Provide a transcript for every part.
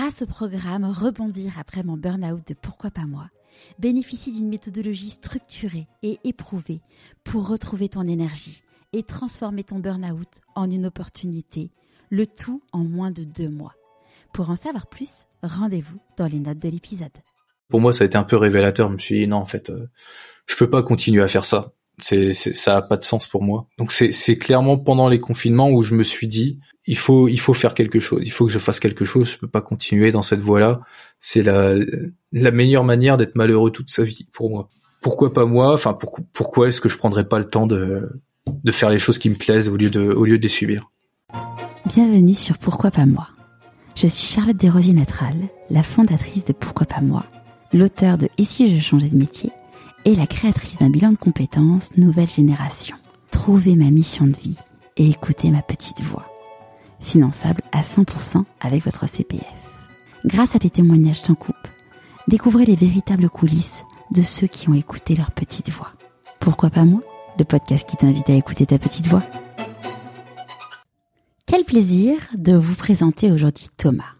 grâce au programme Rebondir après mon burn-out de Pourquoi pas moi, bénéficie d'une méthodologie structurée et éprouvée pour retrouver ton énergie et transformer ton burn-out en une opportunité, le tout en moins de deux mois. Pour en savoir plus, rendez-vous dans les notes de l'épisode. Pour moi, ça a été un peu révélateur. Je me suis dit non, en fait, euh, je peux pas continuer à faire ça. C'est, ça a pas de sens pour moi. Donc c'est, clairement pendant les confinements où je me suis dit il faut il faut faire quelque chose. Il faut que je fasse quelque chose. Je peux pas continuer dans cette voie-là. C'est la la meilleure manière d'être malheureux toute sa vie pour moi. Pourquoi pas moi? Enfin pourquoi est-ce que je prendrais pas le temps de de faire les choses qui me plaisent au lieu de au lieu de les subir? Bienvenue sur Pourquoi pas moi. Je suis Charlotte Desrosiers Natral, la fondatrice de Pourquoi pas moi, l'auteur de Et si je changeais de métier? Et la créatrice d'un bilan de compétences nouvelle génération. Trouvez ma mission de vie et écoutez ma petite voix. Finançable à 100% avec votre CPF. Grâce à des témoignages sans coupe, découvrez les véritables coulisses de ceux qui ont écouté leur petite voix. Pourquoi pas moi Le podcast qui t'invite à écouter ta petite voix? Quel plaisir de vous présenter aujourd'hui Thomas.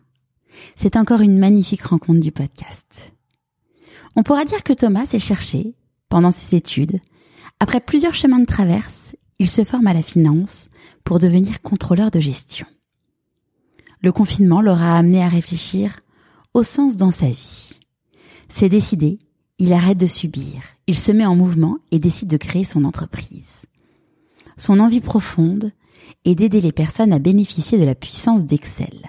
C'est encore une magnifique rencontre du podcast. On pourra dire que Thomas s'est cherché pendant ses études. Après plusieurs chemins de traverse, il se forme à la finance pour devenir contrôleur de gestion. Le confinement l'aura amené à réfléchir au sens dans sa vie. C'est décidé, il arrête de subir, il se met en mouvement et décide de créer son entreprise. Son envie profonde est d'aider les personnes à bénéficier de la puissance d'Excel.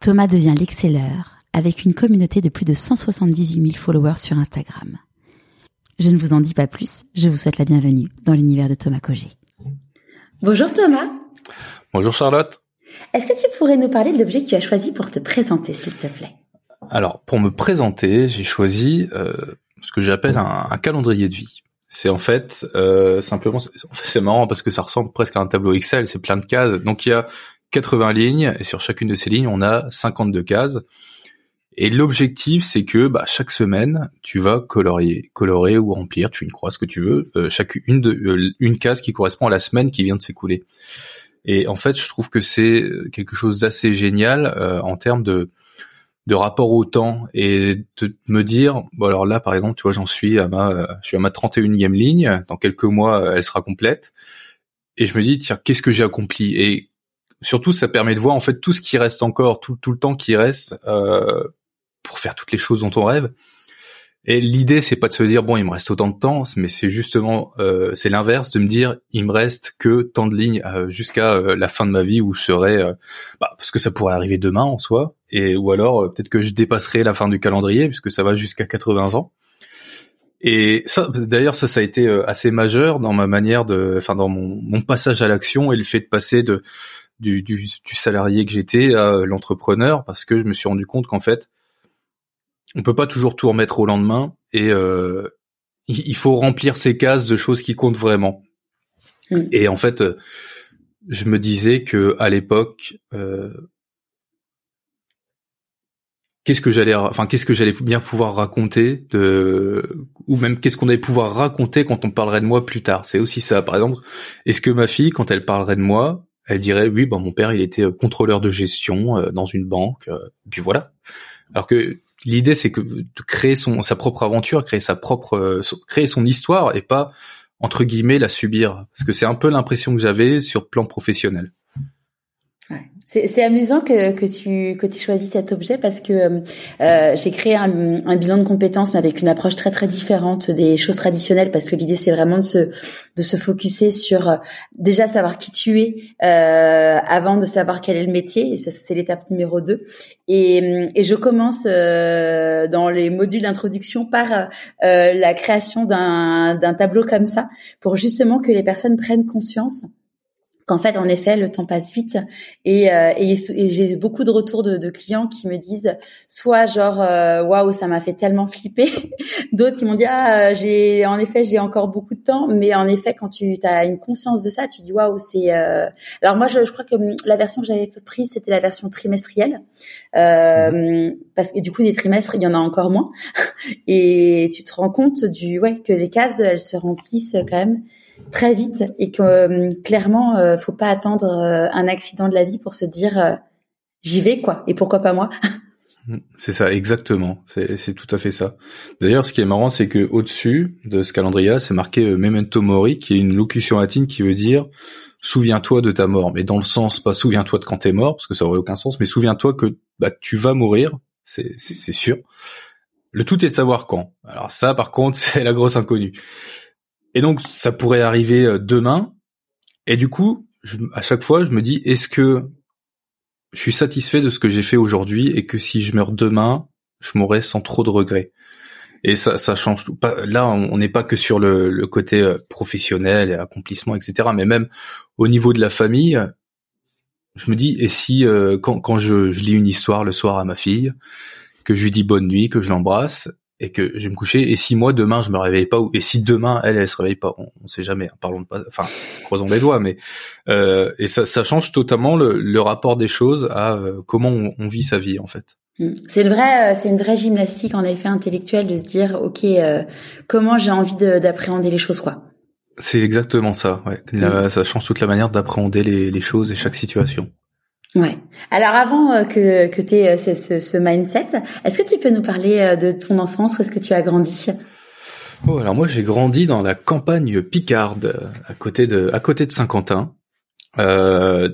Thomas devient l'excelleur avec une communauté de plus de 178 000 followers sur Instagram. Je ne vous en dis pas plus, je vous souhaite la bienvenue dans l'univers de Thomas Cogé. Bonjour Thomas. Bonjour Charlotte. Est-ce que tu pourrais nous parler de l'objet que tu as choisi pour te présenter, s'il te plaît? Alors, pour me présenter, j'ai choisi euh, ce que j'appelle un, calendrier de vie. C'est en fait euh, simplement, c'est marrant parce que ça ressemble presque à un tableau Excel, c'est plein de cases. Donc il y a 80 lignes et sur chacune de ces lignes, on a 52 cases. Et l'objectif, c'est que bah, chaque semaine, tu vas colorier, colorer ou remplir, tu une croix ce que tu veux, euh, chaque une de euh, une case qui correspond à la semaine qui vient de s'écouler. Et en fait, je trouve que c'est quelque chose d'assez génial euh, en termes de de rapport au temps et de me dire bon alors là par exemple tu vois j'en suis à ma je suis à ma 31e ligne dans quelques mois elle sera complète et je me dis tiens qu'est-ce que j'ai accompli? Et surtout ça permet de voir en fait tout ce qui reste encore tout, tout le temps qui reste euh, pour faire toutes les choses dont on rêve. Et l'idée, c'est pas de se dire bon, il me reste autant de temps, mais c'est justement euh, c'est l'inverse de me dire il me reste que tant de lignes euh, jusqu'à euh, la fin de ma vie où je serai bah, parce que ça pourrait arriver demain en soi et ou alors peut-être que je dépasserai la fin du calendrier puisque ça va jusqu'à 80 ans. Et ça, d'ailleurs, ça, ça a été assez majeur dans ma manière de, enfin, dans mon, mon passage à l'action et le fait de passer de du, du salarié que j'étais à l'entrepreneur parce que je me suis rendu compte qu'en fait, on peut pas toujours tout remettre au lendemain et euh, il faut remplir ces cases de choses qui comptent vraiment. Mm. Et en fait, euh, je me disais que à l'époque, euh, qu'est-ce que j'allais, enfin qu'est-ce que j'allais bien pouvoir raconter de, ou même qu'est-ce qu'on allait pouvoir raconter quand on parlerait de moi plus tard. C'est aussi ça. Par exemple, est-ce que ma fille, quand elle parlerait de moi, elle dirait oui, bon mon père il était contrôleur de gestion dans une banque, puis voilà. Alors que l'idée c'est que de créer son sa propre aventure, créer sa propre créer son histoire et pas entre guillemets la subir parce que c'est un peu l'impression que j'avais sur plan professionnel. C'est amusant que, que tu que tu choisis cet objet parce que euh, euh, j'ai créé un, un, bilan de compétences mais avec une approche très très différente des choses traditionnelles parce que l'idée c'est vraiment de se de se focuser sur euh, déjà savoir qui tu es euh, avant de savoir quel est le métier. Et ça c'est l'étape numéro 2 et, et je commence euh, dans les modules d'introduction par la création d'un d'un tableau comme ça pour justement que les personnes prennent conscience qu'en fait, en effet, le temps passe vite. Et, euh, et, j'ai beaucoup de retours de, de, clients qui me disent soit genre euh, waouh ça m'a fait tellement flipper, d'autres qui m'ont dit ah j'ai en effet j'ai encore beaucoup de temps, mais en effet quand tu as une conscience de ça, tu dis waouh c'est euh... alors moi je, je, crois que la version que j'avais prise c'était la version trimestrielle. Euh, mmh. parce que du coup des trimestres il y en a encore moins. Et tu te rends compte du ouais que les cases elles se remplissent quand même très vite et que euh, clairement, euh, faut pas attendre euh, un accident de la vie pour se dire j'y vais quoi. Et pourquoi pas moi C'est ça, exactement. C'est tout à fait ça. D'ailleurs, ce qui est marrant, c'est que au-dessus de ce calendrier-là, c'est marqué euh, Memento Mori, qui est une locution latine qui veut dire souviens-toi de ta mort, mais dans le sens pas souviens-toi de quand t'es mort, parce que ça aurait aucun sens, mais souviens-toi que bah, tu vas mourir, c'est sûr. Le tout est de savoir quand. Alors ça, par contre, c'est la grosse inconnue. Et donc, ça pourrait arriver euh, demain. Et du coup, à chaque fois, je me dis, est-ce que je suis satisfait de ce que j'ai fait aujourd'hui et que si je meurs demain, je mourrai sans trop de regrets? Et ça, ça change tout. Là, on n'est pas que sur le, côté euh, professionnel et accomplissement, etc. Mais même au niveau de la famille, je me dis, et si euh, quand, quand je, je, lis une histoire le soir à ma fille, que je lui dis bonne nuit, que je l'embrasse, et que je vais me coucher. Et si moi demain je me réveille pas, et si demain elle elle se réveille pas, on, on sait jamais. Hein, parlons de pas, enfin croisons les doigts, mais euh, et ça, ça change totalement le, le rapport des choses à euh, comment on, on, vit sa vie en fait. Mm. C'est une vraie, euh, c'est une vraie gymnastique en effet intellectuelle de se dire, ok, euh, comment j'ai envie d'appréhender les choses quoi. C'est exactement ça. Ouais. Mm. Ça change toute la manière d'appréhender les, les choses et chaque situation. Ouais. Alors avant euh, que que tu aies euh, ce, ce, mindset, est-ce que tu peux nous parler euh, de ton enfance Où est-ce que tu as grandi? Oh, alors moi j'ai grandi dans la campagne picarde, à côté de à côté de Saint-Quentin, euh,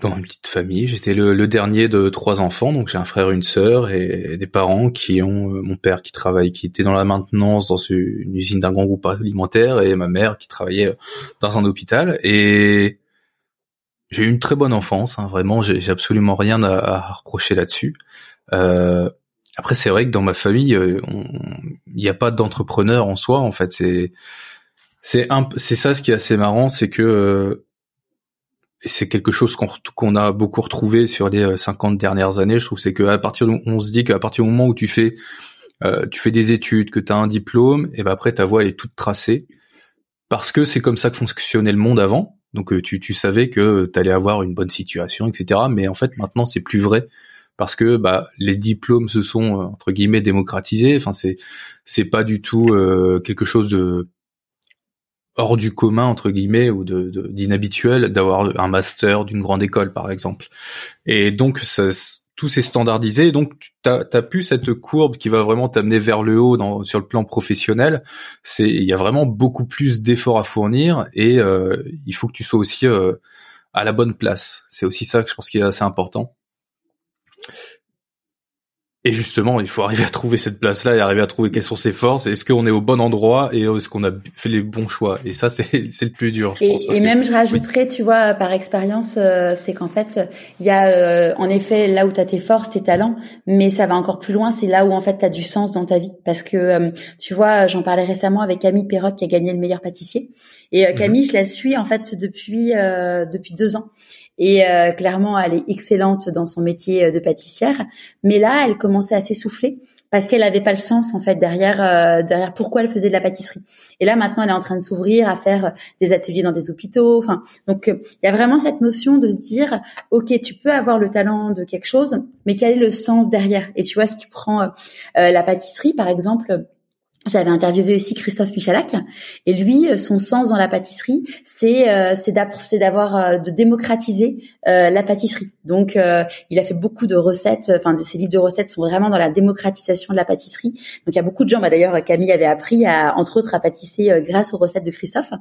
dans une petite famille. J'étais le, le, dernier de trois enfants, donc j'ai un frère, une sœur et des parents qui ont mon père qui travaille, qui était dans la maintenance dans une usine d'un grand groupe alimentaire et ma mère qui travaillait dans un hôpital et j'ai eu une très bonne enfance, hein, vraiment, j'ai absolument rien à, reprocher là-dessus. Euh, après, c'est vrai que dans ma famille, euh, il n'y a pas d'entrepreneur en soi. En fait, c'est c'est c'est ça ce qui est assez marrant, c'est que euh, c'est quelque chose qu'on a beaucoup retrouvé sur les 50 dernières années. Je trouve c'est que à partir où on se dit qu'à partir du moment où tu fais tu fais des études, que tu as un diplôme, et ben après ta voie est toute tracée parce que c'est comme ça que fonctionnait le monde avant. Donc euh, tu, tu savais que tu allais avoir une bonne situation, etc. Mais en fait maintenant c'est plus vrai parce que bah, les diplômes se sont euh, entre guillemets démocratisés. Enfin c'est c'est pas du tout euh, quelque chose de hors du commun entre guillemets ou de d'inhabituel d'avoir un master d'une grande école par exemple. Et donc ça tout s'est standardisé. Donc, tu as, plus cette courbe qui va vraiment t'amener vers le haut sur le plan professionnel. C'est il y a vraiment beaucoup plus d'efforts à fournir et euh, il faut que tu sois aussi euh, à la bonne place. C'est aussi ça que je pense qui est assez important. Et justement, il faut arriver à trouver cette place-là et arriver à trouver quelles sont ses forces. Est-ce qu'on est au bon endroit et est-ce qu'on a fait les bons choix? Et ça, c'est le plus dur, je et, pense. et même, je rajouterais, tu vois, par expérience, euh, c'est qu'en fait, il y a euh, en effet là où tu as tes forces, tes talents, mais ça va encore plus loin. C'est là où en fait tu as du sens dans ta vie. Parce que, euh, tu vois, j'en parlais récemment avec Camille Perrotte qui a gagné le meilleur pâtissier. Et mhm. Camille, je la suis en fait depuis depuis deux ans. Et euh, clairement, elle est excellente dans son métier euh, de pâtissière. Mais là, elle commençait à s'essouffler parce qu'elle n'avait pas le sens en fait derrière euh, derrière pourquoi elle faisait de la pâtisserie. Et là maintenant elle est en train de s'ouvrir à faire des ateliers dans des hôpitaux. Enfin donc il y a vraiment cette notion de se dire ok tu peux avoir le talent de quelque chose, mais quel est le sens derrière? Et tu vois si tu prends la pâtisserie par exemple j'avais interviewé aussi Christophe Michalak et lui, euh, son sens dans la pâtisserie, c'est euh, c'est d'avoir euh, de démocratiser la pâtisserie. Donc, il a fait beaucoup de recettes. Enfin, ses livres de recettes sont vraiment dans la démocratisation de la pâtisserie. Donc, il y a beaucoup de gens. Bah, D'ailleurs, Camille avait appris, à, entre autres, à pâtisser grâce aux recettes de Christophe.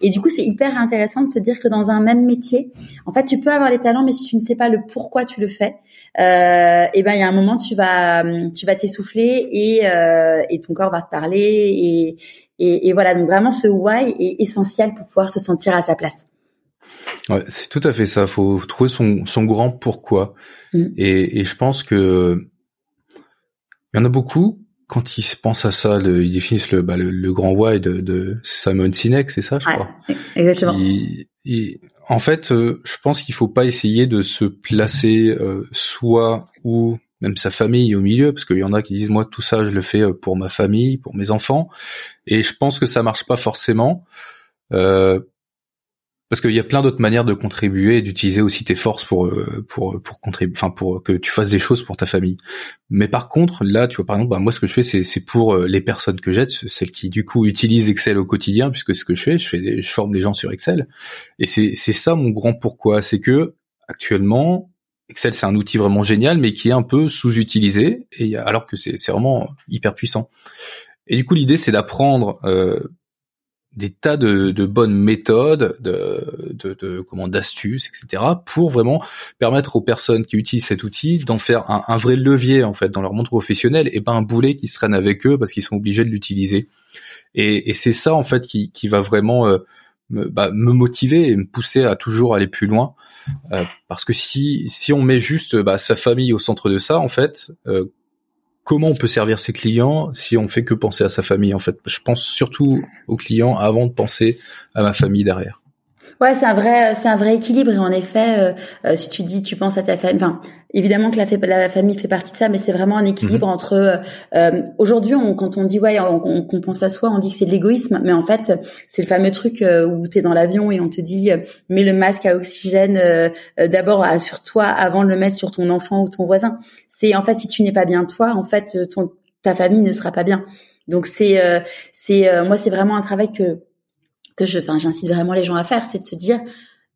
Et du coup, c'est hyper intéressant de se dire que dans un même métier, en fait, tu peux avoir les talents, mais si tu ne sais pas le pourquoi tu le fais, euh, et ben il y a un moment tu vas tu vas t'essouffler et et ton corps va te parler et, et, voilà. Donc vraiment, ce why est essentiel pour pouvoir se sentir à sa place. Ouais, c'est tout à fait ça. Faut trouver son, son grand pourquoi. Mm. Et, et je pense que il y en a beaucoup quand ils se pensent à ça, le, ils définissent le, bah, le, grand why de, de Simon Sinek, c'est ça, je crois. Exactement. en fait, euh, je pense qu'il faut pas essayer de se placer euh, soit ou même sa famille au milieu, parce qu'il y en a qui disent moi tout ça je le fais euh, pour ma famille, pour mes enfants, et je pense que ça marche pas forcément, euh, parce qu'il y a plein d'autres manières de contribuer et d'utiliser aussi tes forces pour euh, pour pour contribuer, enfin pour que tu fasses des choses pour ta famille. Mais par contre là, tu vois par exemple, bah, moi ce que je fais c'est c'est pour les personnes que j'aide, celles qui du coup utilisent Excel au quotidien, puisque ce que je fais, je fais je forme les gens sur Excel, et c'est c'est ça mon grand pourquoi, c'est que actuellement Excel, c'est un outil vraiment génial, mais qui est un peu sous-utilisé, et alors que c'est vraiment hyper puissant. Et du coup, l'idée, c'est d'apprendre euh, des tas de, bonnes méthodes, de, de, de comment d'astuces, etc., pour vraiment permettre aux personnes qui utilisent cet outil d'en faire un, un, vrai levier en fait dans leur monde professionnel, et pas un boulet qui se traîne avec eux parce qu'ils sont obligés de l'utiliser. Et, et c'est ça en fait qui, qui va vraiment euh, me, bah, me motiver et me pousser à toujours aller plus loin. Euh, parce que si si on met juste bah, sa famille au centre de ça, en fait, euh, comment on peut servir ses clients si on fait que penser à sa famille En fait, je pense surtout aux clients avant de penser à ma famille derrière. Ouais, c'est un vrai, c'est un vrai équilibre. Et en effet, euh, euh, si tu dis, tu penses à ta famille. Enfin, évidemment que la, la, famille fait partie de ça, mais c'est vraiment un équilibre mhm. entre. Euh, aujourd'hui, on, quand on dit ouais, on, pense à soi, on dit que c'est de l'égoïsme, mais en fait, c'est le fameux truc où tu es dans l'avion et on te dit mets le masque à oxygène d'abord sur toi avant de le mettre sur ton enfant ou ton voisin. C'est en fait, si tu n'es pas bien toi, en fait, ton ta famille ne sera pas bien. Donc c'est c'est moi c'est vraiment un travail que que je, enfin, j'incite vraiment les gens à faire, c'est de se dire,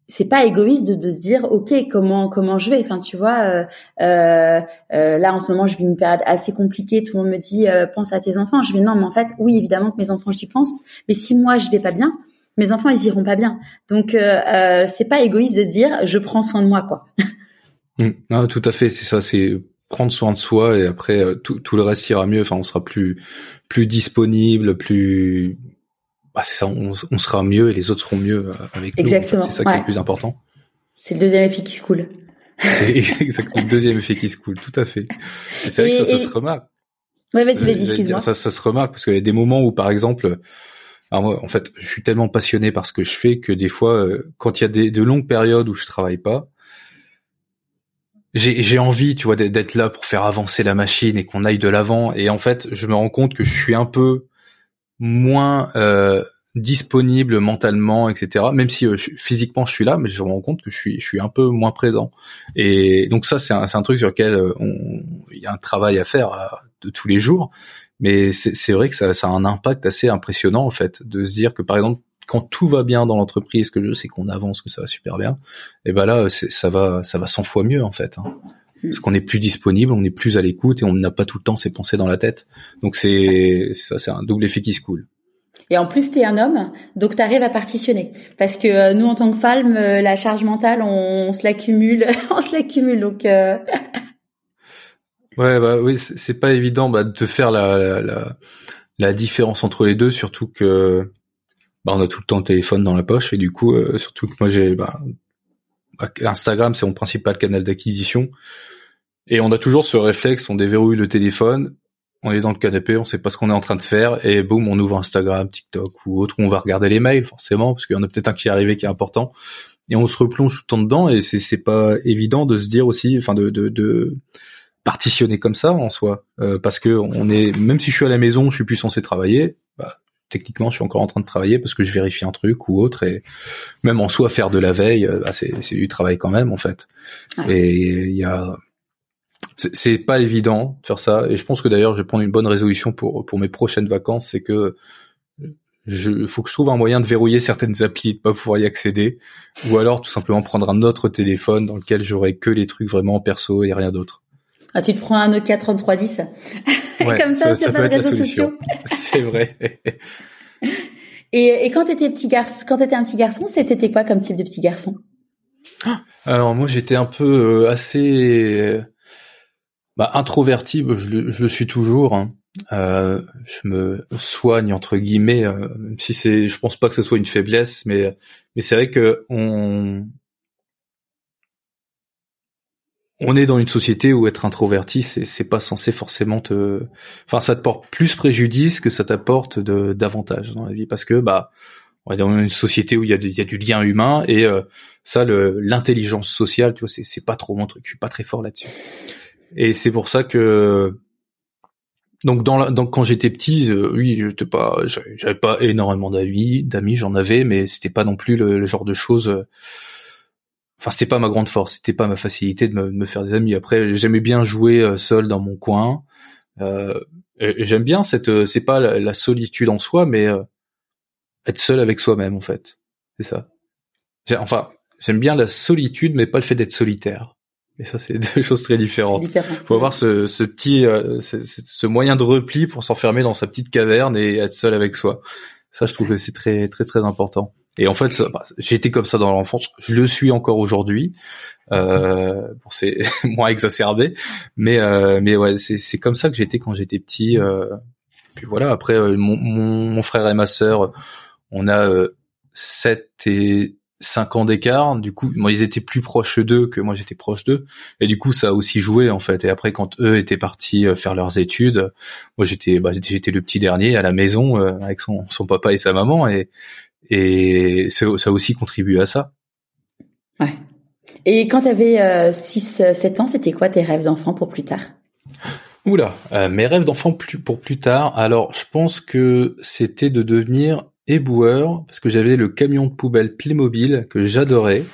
c'est pas égoïste de, de, se dire, ok, comment comment je vais? Enfin, tu vois, euh, euh, euh, là en ce moment, je vis une période assez compliquée. Tout le monde me dit, euh, pense à tes enfants. Je vais non, mais en fait, oui, évidemment que mes enfants, j'y pense. Mais si moi je vais pas bien, mes enfants ils iront pas bien. Donc euh, c'est pas égoïste de se dire, je prends soin de moi, quoi. Mmh. tout à fait, c'est ça. C'est prendre soin de soi et après tout, tout le reste ira mieux. Enfin, on sera plus plus disponible, plus bah c'est ça, on, sera mieux et les autres seront mieux euh, avec exactement. nous. c'est ça qui est le plus important. C'est le deuxième effet qui se coule. C'est exactement le deuxième effet qui se coule, tout à fait. C'est vrai que ça, ça se remarque. Ouais, vas-y, vas-y, excuse-moi. Ça, ça se remarque parce qu'il y a des moments où, par exemple, alors moi, en fait, je suis tellement passionné par ce que je fais que des fois, euh, quand il y a des, de longues périodes où je travaille pas, j'ai envie, tu vois, d'être là pour faire avancer la machine et qu'on aille de l'avant. Et en fait, je me rends compte que je suis un peu moins euh, disponible mentalement, etc. Même si euh, physiquement je suis là, mais je me rends compte que je suis, je suis un peu moins présent. Et donc ça, c'est un, un, truc sur lequel euh, il y a un travail à faire euh, de tous les jours. Mais c'est vrai que ça, ça a un impact assez impressionnant en fait, de se dire que par exemple quand tout va bien dans l'entreprise, que je sais qu'on avance, que ça va super bien, et ben là, ça va, ça va 100 fois mieux en fait. Hein parce qu'on est plus disponible, on est plus à l'écoute et on n'a pas tout le temps ses pensées dans la tête. Donc c'est ça, c'est un double effet qui se coule. Et en plus, tu es un homme, donc tu arrives à partitionner. Parce que euh, nous, en tant que femmes, euh, la charge mentale, on, se l'accumule, on se l'accumule. Donc euh... ouais, bah oui, c'est pas évident bah, de faire la, la, la, différence entre les deux, surtout que bah, on a tout le temps le téléphone dans la poche et du coup, euh, surtout que moi j'ai bah, Instagram, c'est mon principal canal d'acquisition. Et on a toujours ce réflexe, on déverrouille le téléphone, on est dans le canapé, on sait pas ce qu'on est en train de faire, et boum, on ouvre Instagram, TikTok ou autre, on va regarder les mails forcément, parce qu'il y en a peut-être un qui est arrivé qui est important, et on se replonge tout le temps dedans, et c'est c'est pas évident de se dire aussi, enfin de, de, de partitionner comme ça en soi, euh, parce que on est, même si je suis à la maison, je suis plus censé travailler, bah, techniquement je suis encore en train de travailler parce que je vérifie un truc ou autre et même en soi faire de la veille euh, bah, c'est c'est du travail quand même en fait. Et il y a c'est pas évident de faire ça et je pense que d'ailleurs je vais prendre une bonne résolution pour pour mes prochaines vacances c'est que je faut que je trouve un moyen de verrouiller certaines applis et de pas pouvoir y accéder ou alors tout simplement prendre un autre téléphone dans lequel j'aurai que les trucs vraiment perso et rien d'autre. Ah, tu te prends un Nokia 3310 Ouais, Comme ça, ça, peut être la solution. C'est vrai. et, et quand t'étais petit garçon, quand t'étais un petit garçon, c'était quoi comme type de petit garçon? Alors moi, j'étais un peu euh, assez bah, introverti, je le, je le suis toujours. Hein. Euh, je me soigne entre guillemets, euh, si c'est, je pense pas que ce soit une faiblesse, mais mais c'est vrai que on on est dans une société où être introverti, c'est c'est pas censé forcément te, enfin ça te porte plus préjudice que ça t'apporte de davantage dans la vie parce que bah on est dans une société où il y a, il y a du lien humain et euh, ça le l'intelligence sociale, tu vois, c'est c'est pas trop mon truc, je suis pas très fort là-dessus. Et c'est pour ça que donc dans, la, donc quand j'étais petit, euh, oui, j'étais pas, j'avais pas énormément d'amis, d'amis, j'en avais, mais c'était pas non plus le, le genre de choses euh, enfin c'était pas ma grande force, c'était pas ma facilité de me, faire des amis. Après, j'aimais bien jouer euh, seul dans mon coin. Euh, j'aime bien cette, euh, c'est pas la, solitude en soi, mais être seul avec soi-même en fait. C'est ça. Enfin, j'aime bien la solitude, mais pas le fait d'être solitaire. Et ça, c'est deux choses très différentes. Différent. Faut avoir ce, ce petit, euh, ce, ce moyen de repli pour s'enfermer dans sa petite caverne et être seul avec soi. Ça, je trouve que c'est très, très, très important. Et en fait, bah, j'ai été comme ça dans l'enfance. Je le suis encore aujourd'hui. Euh, bon, c'est moins exacerbé, mais euh, mais ouais, c'est c'est comme ça que j'étais quand j'étais petit. Euh, puis voilà. Après, euh, mon, mon, mon, frère et ma sœur, on a 7 euh, et 5 ans d'écart. Du coup, moi, ils étaient plus proches d'eux que moi, j'étais proche d'eux. Et du coup, ça a aussi joué, en fait. Et après, quand eux étaient partis euh, faire leurs études, moi, j'étais, bah, j'étais le petit dernier à la maison euh, avec son, son papa et sa maman. Et, et ça, a aussi contribué à ça. Ouais. Et quand tu avais 6-7 ans, c'était quoi tes rêves d'enfant pour plus tard? Oula, euh, mes rêves d'enfant pour plus tard. Alors, je pense que c'était de devenir éboueur parce que j'avais le camion de poubelle Playmobil que j'adorais.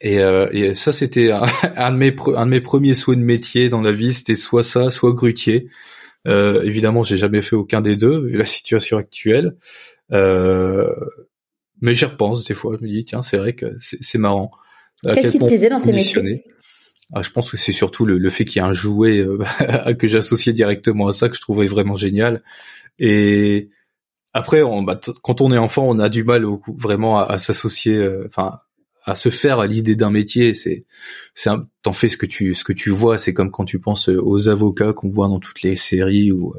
Et, euh, et, ça, c'était un, de mes un de mes premiers souhaits de métier dans la vie. C'était soit ça, soit grutier. Euh, évidemment, j'ai jamais fait aucun des deux vu la situation actuelle. Euh, mais j'y repense des fois. Je me dis tiens, c'est vrai que c'est marrant. Qu'est-ce qui te plaisait dans ces métiers ah, je pense que c'est surtout le, le, fait qu'il y ait un jouet euh, que j'associais directement à ça que je trouvais vraiment génial. Et après, on, bah, quand on est enfant, on a du mal vraiment à, s'associer, euh, enfin, à se faire à l'idée d'un métier. C'est, c'est, t'en fais ce que tu, ce que tu vois. C'est comme quand tu penses aux avocats qu'on voit dans toutes les séries ou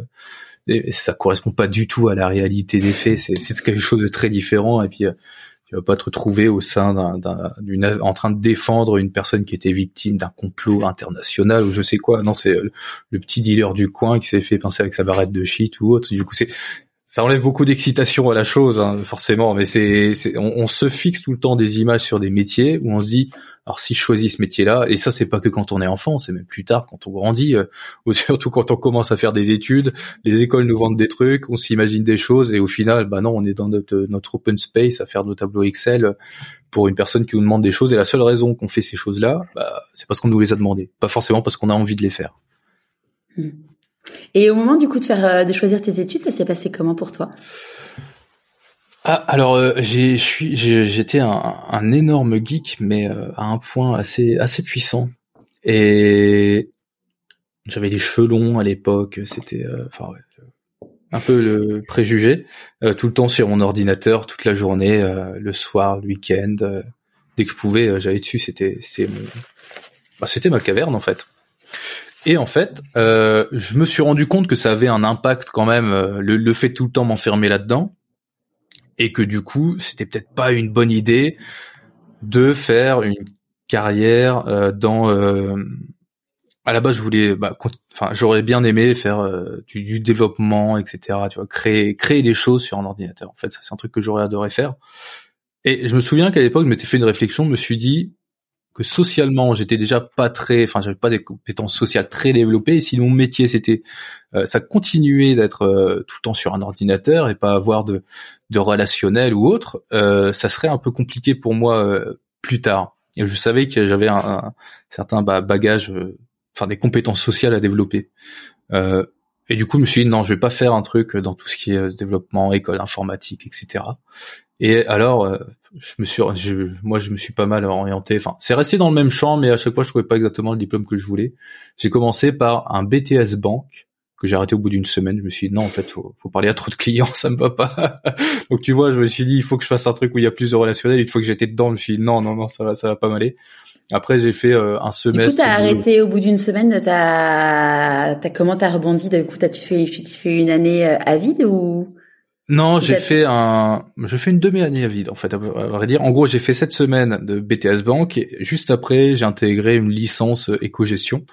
euh, ça correspond pas du tout à la réalité des faits. C'est, c'est quelque chose de très différent. Et puis tu vas pas te retrouver au sein d'une en train de défendre une personne qui était victime d'un complot international ou je sais quoi. Non, c'est le, petit dealer du coin qui s'est fait penser avec sa barrette de shit ou autre. Du coup, c'est ça enlève beaucoup d'excitation à la chose, hein, forcément, mais c'est, on, se fixe tout le temps des images sur des métiers où on se dit, alors si je choisis ce métier-là, et ça c'est pas que quand on est enfant, c'est même plus tard quand on grandit, euh, ou surtout quand on commence à faire des études, les écoles nous vendent des trucs, on s'imagine des choses, et au final, bah non, on est dans notre, notre open space à faire nos tableaux Excel pour une personne qui nous demande des choses, et la seule raison qu'on fait ces choses-là, bah, c'est parce qu'on nous les a demandées, pas forcément parce qu'on a envie de les faire. Hmm. Et au moment du coup de faire euh, de choisir tes études, ça s'est passé comment pour toi? Ah, alors euh, j'étais un, énorme geek mais euh, à un point assez assez puissant. Et j'avais des cheveux longs à l'époque c'était un peu le préjugé tout le temps sur mon ordinateur toute la journée le soir le week-end dès que je pouvais j'allais dessus c'était bah, c'était ma caverne en fait et en fait, euh, je me suis rendu compte que ça avait un impact quand même, euh, le, le fait tout le temps m'enfermer là-dedans, et que du coup, c'était peut-être pas une bonne idée de faire une carrière euh, dans. Euh, à la base, je voulais, bah, enfin, j'aurais bien aimé faire euh, du, du, développement, etc. Tu vois, créer créer des choses sur un ordinateur. En fait, ça c'est un truc que j'aurais adoré faire. Et je me souviens qu'à l'époque, je m'étais fait une réflexion, je me suis dit, que socialement j'étais déjà pas très, enfin j'avais pas des compétences sociales très développées. Et si mon métier c'était, euh, ça continuait d'être euh, tout le temps sur un ordinateur et pas avoir de, de relationnel ou autre, euh, ça serait un peu compliqué pour moi plus tard. Et je savais que j'avais un, un, certain bagage, enfin des compétences sociales à développer. et du coup, je me suis dit non, je vais pas faire un truc dans tout ce qui est développement, école informatique, etc. Et alors, je me suis, je, moi, je me suis pas mal orienté. Enfin, c'est resté dans le même champ, mais à chaque fois, je trouvais pas exactement le diplôme que je voulais. J'ai commencé par un BTS banque que j'ai arrêté au bout d'une semaine. Je me suis dit non, en fait, faut, faut parler à trop de clients, ça me va pas. Donc tu vois, je me suis dit il faut que je fasse un truc où il y a plus de relationnel. Une fois que j'étais dedans, je me suis dit non, non, non, ça va, ça va pas m'aller. Après, j'ai fait euh, un semestre. Du coup, t'as arrêté au bout d'une semaine. T'as, t'as comment t'as rebondi? Du coup, t'as tu fais, tu fais une année euh, à vide ou? Non, j'ai fait un, je fais une demi-année à vide en fait, à vrai dire. En gros, j'ai fait cette semaine de BTS Bank et juste après, j'ai intégré une licence éco-gestion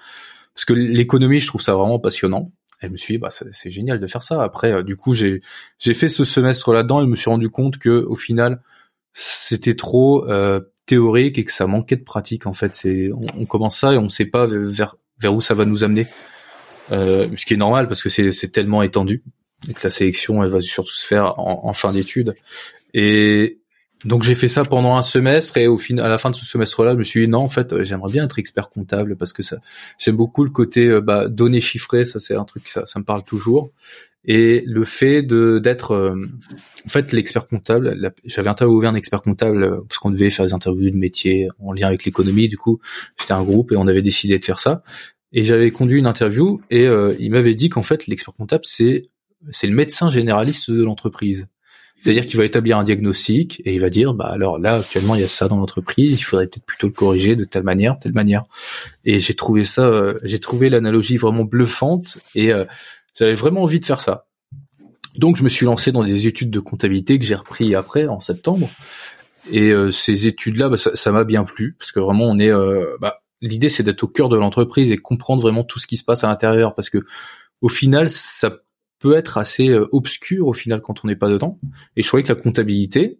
parce que l'économie, je trouve ça vraiment passionnant. Et je me suis dit, bah, c'est génial de faire ça. Après, euh, du coup, j'ai j'ai fait ce semestre là-dedans et je me suis rendu compte que au final, c'était trop euh, théorique et que ça manquait de pratique. En fait, c'est on, commence ça et on ne sait pas vers vers où ça va nous amener. Euh, ce qui est normal parce que c'est tellement étendu et que la sélection elle va surtout se faire en, fin d'études et donc j'ai fait ça pendant un semestre et au fin à la fin de ce semestre-là, je me suis dit non en fait euh, j'aimerais bien être expert comptable parce que ça j'aime beaucoup le côté euh, bah, données chiffrées, ça c'est un truc ça, ça me parle toujours et le fait de d'être en fait l'expert comptable. J'avais interviewé un expert comptable parce qu'on devait faire des interviews de métier en lien avec l'économie. Du coup, c'était un groupe et on avait décidé de faire ça. Et j'avais conduit une interview et il m'avait dit qu'en fait l'expert comptable c'est c'est le médecin généraliste de l'entreprise. C'est-à-dire qu'il va établir un diagnostic et il va dire, bah alors là actuellement il y a ça dans l'entreprise, il faudrait peut-être plutôt le corriger de telle manière, telle manière. Et j'ai trouvé ça, euh, j'ai trouvé l'analogie vraiment bluffante et euh, j'avais vraiment envie de faire ça. Donc je me suis lancé dans des études de comptabilité que j'ai repris après en septembre. Et euh, ces études-là, bah, ça m'a bien plu parce que vraiment on est, bah, l'idée c'est d'être au cœur de l'entreprise et comprendre vraiment tout ce qui se passe à l'intérieur parce que au final ça peut être assez euh, obscur au final quand on n'est pas dedans. Et je trouvais que la comptabilité,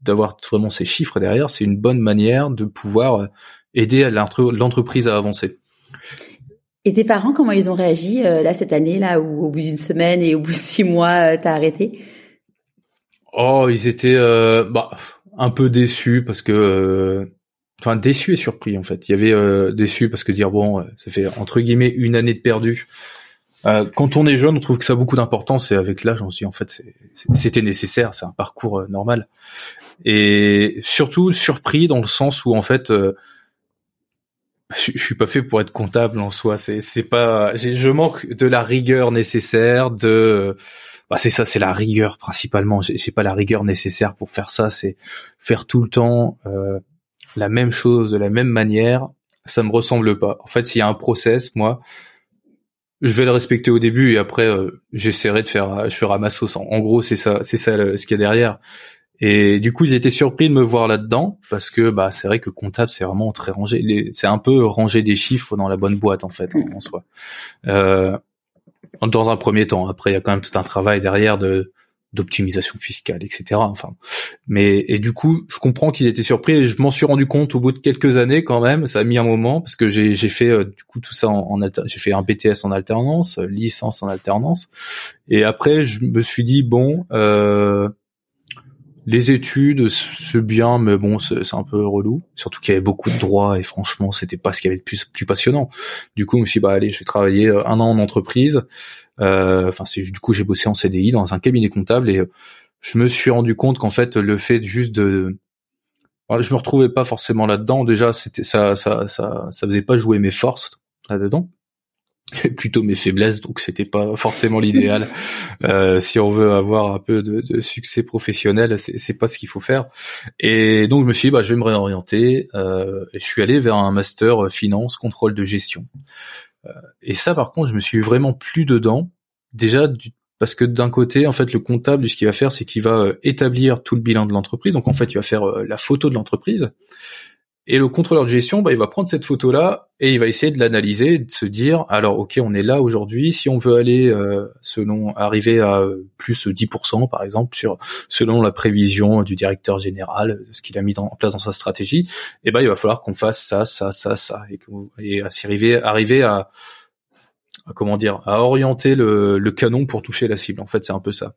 d'avoir vraiment ces chiffres derrière, c'est une bonne manière de pouvoir euh, aider l'entreprise à avancer. Et tes parents, comment ils ont réagi euh, là cette année, là où au bout d'une semaine et au bout de six mois, t'as arrêté? Oh, ils étaient bah, un peu déçus parce que, enfin déçus et surpris en fait. Il y avait déçus parce que dire bon, ça fait entre guillemets une année de perdu. Euh, quand on est jeune, on trouve que ça a beaucoup d'importance et avec l'âge, on se dit en fait c'était nécessaire, c'est un parcours euh, normal. Et surtout surpris dans le sens où en fait euh, je, suis pas fait pour être comptable en soi. C'est pas, je manque de la rigueur nécessaire. De bah c'est ça, c'est la rigueur principalement. J'ai pas la rigueur nécessaire pour faire ça. C'est faire tout le temps la même chose de la même manière. Ça me ressemble pas. En fait, s'il y a un process, moi je vais le respecter au début et après euh, j'essaierai de faire je ferai ma sauce. En, gros, c'est ça, c'est ça ce qu'il y a derrière. Et du coup, ils étaient surpris de me voir là-dedans parce que bah c'est vrai que comptable c'est vraiment très rangé. C'est un peu ranger des chiffres dans la bonne boîte en fait en, soi. Euh, dans un premier temps. Après, il y a quand même tout un travail derrière de d'optimisation fiscale, etc. Enfin, mais et du coup, je comprends qu'ils étaient surpris et je m'en suis rendu compte au bout de quelques années quand même. Ça a mis un moment parce que j'ai fait euh, du coup tout ça en, j'ai fait un BTS en alternance, euh, licence en alternance, et après je me suis dit bon, euh, les études c'est bien, mais bon c'est un peu relou. Surtout qu'il y avait beaucoup de droits et franchement c'était pas ce qu'il y avait de plus plus passionnant. Du coup, je me suis dit, bah allez, je vais travailler un an en entreprise. Euh, enfin, c'est du coup j'ai bossé en CDI dans un cabinet comptable et euh, je me suis rendu compte qu'en fait le fait juste de je me retrouvais pas forcément là-dedans. Déjà, c'était ça, ça, ça, ça faisait pas jouer mes forces là-dedans, plutôt mes faiblesses. Donc, c'était pas forcément l'idéal. euh, si on veut avoir un peu de, de succès professionnel, c'est, c'est pas ce qu'il faut faire. Et donc, je me suis dit, bah, je vais me réorienter. Euh, je suis allé vers un master finance, contrôle de gestion. Euh, et ça, par contre, je me suis vraiment plus dedans. Déjà, parce que d'un côté, en fait, le comptable, ce qu'il va faire, c'est qu'il va euh, établir tout le bilan de l'entreprise. Donc, en fait, il va faire euh, la photo de l'entreprise. Et le contrôleur de gestion, bah, il va prendre cette photo-là et il va essayer de l'analyser, de se dire, alors ok, on est là aujourd'hui. Si on veut aller selon arriver à plus 10% par exemple sur selon la prévision du directeur général, ce qu'il a mis en place dans sa stratégie, eh ben il va falloir qu'on fasse ça, ça, ça, ça, et, et arriver arriver à, à, comment dire à orienter le, le canon pour toucher la cible. En fait, c'est un peu ça.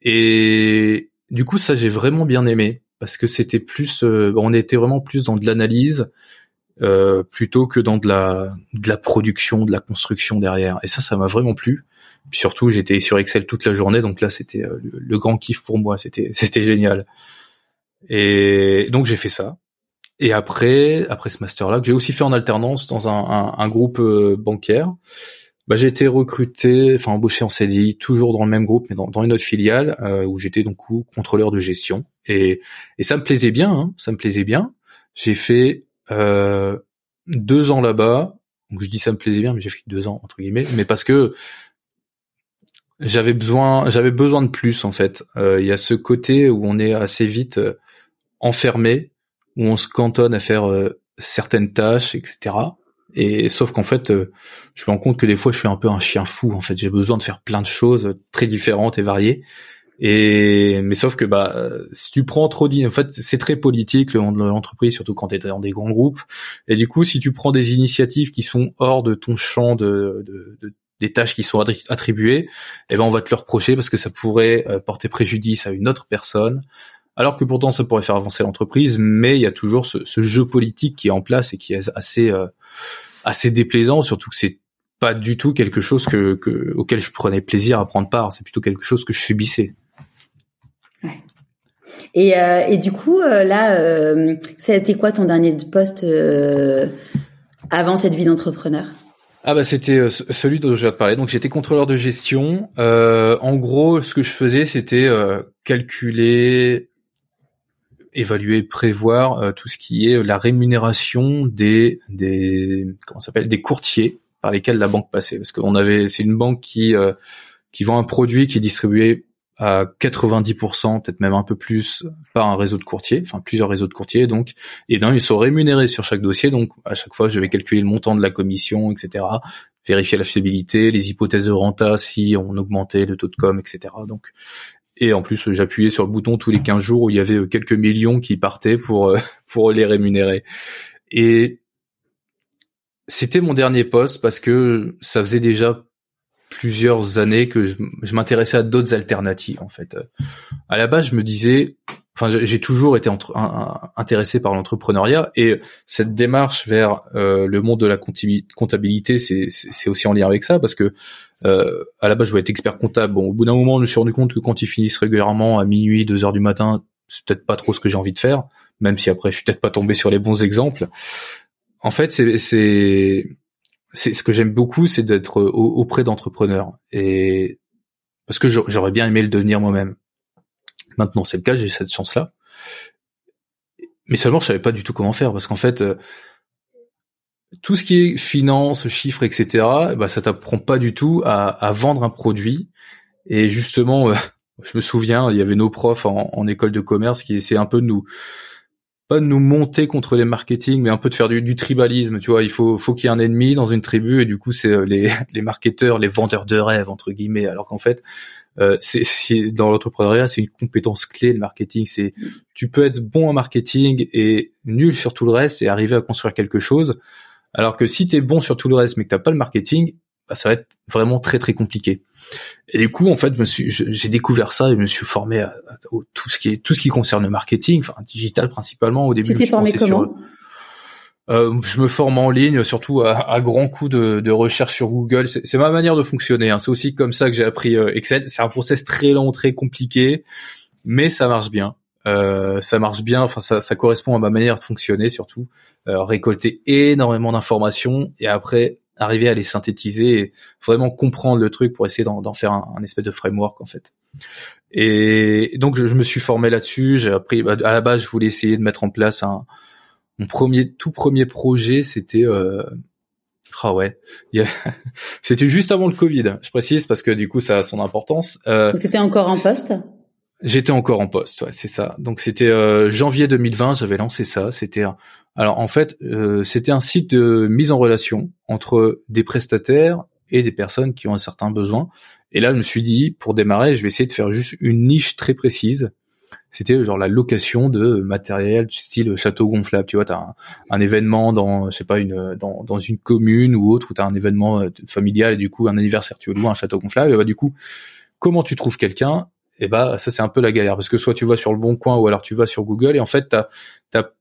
Et du coup, ça j'ai vraiment bien aimé parce que c'était plus, euh, on était vraiment plus dans de l'analyse euh, plutôt que dans de la de la production, de la construction derrière. Et ça, ça m'a vraiment plu. Puis surtout, j'étais sur Excel toute la journée, donc là, c'était euh, le, grand kiff pour moi. C'était c'était génial. Et donc j'ai fait ça. Et après, après ce master-là, que j'ai aussi fait en alternance dans un, un, un groupe bancaire, bah, j'ai été recruté, enfin embauché en CDI, toujours dans le même groupe, mais dans, dans une autre filiale, euh, où j'étais donc contrôleur de gestion. Et, et ça me plaisait bien, hein, ça me plaisait bien. J'ai fait euh, deux ans là-bas. Donc je dis ça me plaisait bien, mais j'ai fait deux ans entre guillemets, mais parce que j'avais besoin, j'avais besoin de plus en fait. Euh, il y a ce côté où on est assez vite euh, enfermé, où on se cantonne à faire euh, certaines tâches, etc. Et sauf qu'en fait, je me rends compte que des fois, je suis un peu un chien fou. En fait, j'ai besoin de faire plein de choses très différentes et variées. Et mais sauf que bah si tu prends trop en fait c'est très politique le monde de l'entreprise surtout quand tu es dans des grands groupes et du coup si tu prends des initiatives qui sont hors de ton champ de, de, de des tâches qui sont attribuées, eh ben on va te le reprocher parce que ça pourrait euh, porter préjudice à une autre personne, alors que pourtant ça pourrait faire avancer l'entreprise, mais il y a toujours ce, ce, jeu politique qui est en place et qui est assez euh, assez déplaisant, surtout que c'est pas du tout quelque chose que, que auquel je prenais plaisir à prendre part. C'est plutôt quelque chose que je subissais. Ouais. Et, euh, et du coup, euh, là, euh, été quoi ton dernier poste euh, avant cette vie d'entrepreneur? Ah bah c'était euh, celui dont je viens de parler. Donc j'étais contrôleur de gestion. Euh, en gros, ce que je faisais, c'était calculer, évaluer, prévoir tout ce qui est la rémunération des des comment s'appelle? Des courtiers par lesquels la banque passait. Parce qu'on avait, c'est une banque qui qui vend un produit qui est distribué à 90%, peut-être même un peu plus, par un réseau de courtiers, enfin plusieurs réseaux de courtiers, donc, et bien ils sont rémunérés sur chaque dossier, donc à chaque fois je vais calculer le montant de la commission, etc., vérifier la fiabilité, les hypothèses de renta, si on augmentait le taux de com, etc. Donc, et en plus j'appuyais sur le bouton tous les 15 jours où il y avait quelques millions qui partaient pour euh, pour les rémunérer. Et c'était mon dernier poste parce que ça faisait déjà plusieurs années que je, m'intéressais à d'autres alternatives en fait. À la base, je me disais, enfin, j'ai toujours été intéressé par l'entrepreneuriat et cette démarche vers euh, le monde de la comptabilité, c'est aussi en lien avec ça parce que euh, à la base, je voulais être expert comptable. Bon, au bout d'un moment, je me suis rendu compte que quand ils finissent régulièrement à minuit, deux heures du matin, c'est peut-être pas trop ce que j'ai envie de faire, même si après, je suis peut-être pas tombé sur les bons exemples. En fait, c'est c'est ce que j'aime beaucoup, c'est d'être auprès d'entrepreneurs et parce que j'aurais bien aimé le devenir moi-même. Maintenant, c'est le cas, j'ai cette chance-là. Mais seulement, je savais pas du tout comment faire parce qu'en fait, euh, tout ce qui est finance, chiffres, etc., bah, ça t'apprend pas du tout à, vendre un produit. Et justement, euh, je me souviens, il y avait nos profs en, en école de commerce qui essayaient un peu de nous pas de nous monter contre les marketing, mais un peu de faire du, tribalisme. Tu vois, il faut, faut qu'il y ait un ennemi dans une tribu, et du coup, c'est euh, les, marketeurs, les vendeurs de rêves entre guillemets. Alors qu'en fait, euh, c'est dans l'entrepreneuriat, c'est une compétence clé le marketing. C'est tu peux être bon en marketing et nul sur tout le reste et arriver à construire quelque chose. Alors que si tu es bon sur tout le reste mais que t'as pas le marketing, bah, ça va être vraiment très très compliqué. Et du coup, en fait, j'ai découvert ça et je me suis formé à, tout ce qui est tout ce qui concerne le marketing, enfin digital principalement au début. Tu t'es formé comment euh, je me forme en ligne, surtout à, à grands coups de, de, recherche sur Google. C'est ma manière de fonctionner. Hein. C'est aussi comme ça que j'ai appris euh, Excel. C'est un process très long, très compliqué, mais ça marche bien. Euh, ça marche bien. Enfin, ça, ça, correspond à ma manière de fonctionner, surtout euh, récolter énormément d'informations et après arriver à les synthétiser et vraiment comprendre le truc pour essayer d'en faire un, espèce de framework en fait. Et donc je, me suis formé là-dessus. J'ai appris bah, à la base, je voulais essayer de mettre en place un mon premier tout premier projet, c'était euh, ah ouais, c'était juste avant le Covid. Je précise parce que du coup ça a son importance. Euh, C'était encore en poste? J'étais encore en poste, ouais, c'est ça. Donc c'était euh, janvier 2020, j'avais lancé ça. C'était alors en fait euh, c'était un site de mise en relation entre des prestataires et des personnes qui ont un certain besoin. Et là je me suis dit pour démarrer, je vais essayer de faire juste une niche très précise. C'était genre la location de matériel style château gonflable. Tu vois, t'as un, un événement dans, je sais pas, une dans, dans une commune ou autre où t'as un événement euh, familial et du coup un anniversaire, tu veux louer un château gonflable. Et bah du coup, comment tu trouves quelqu'un et eh bah ça c'est un peu la galère parce que soit tu vas sur le bon coin ou alors tu vas sur Google et en fait t'as as,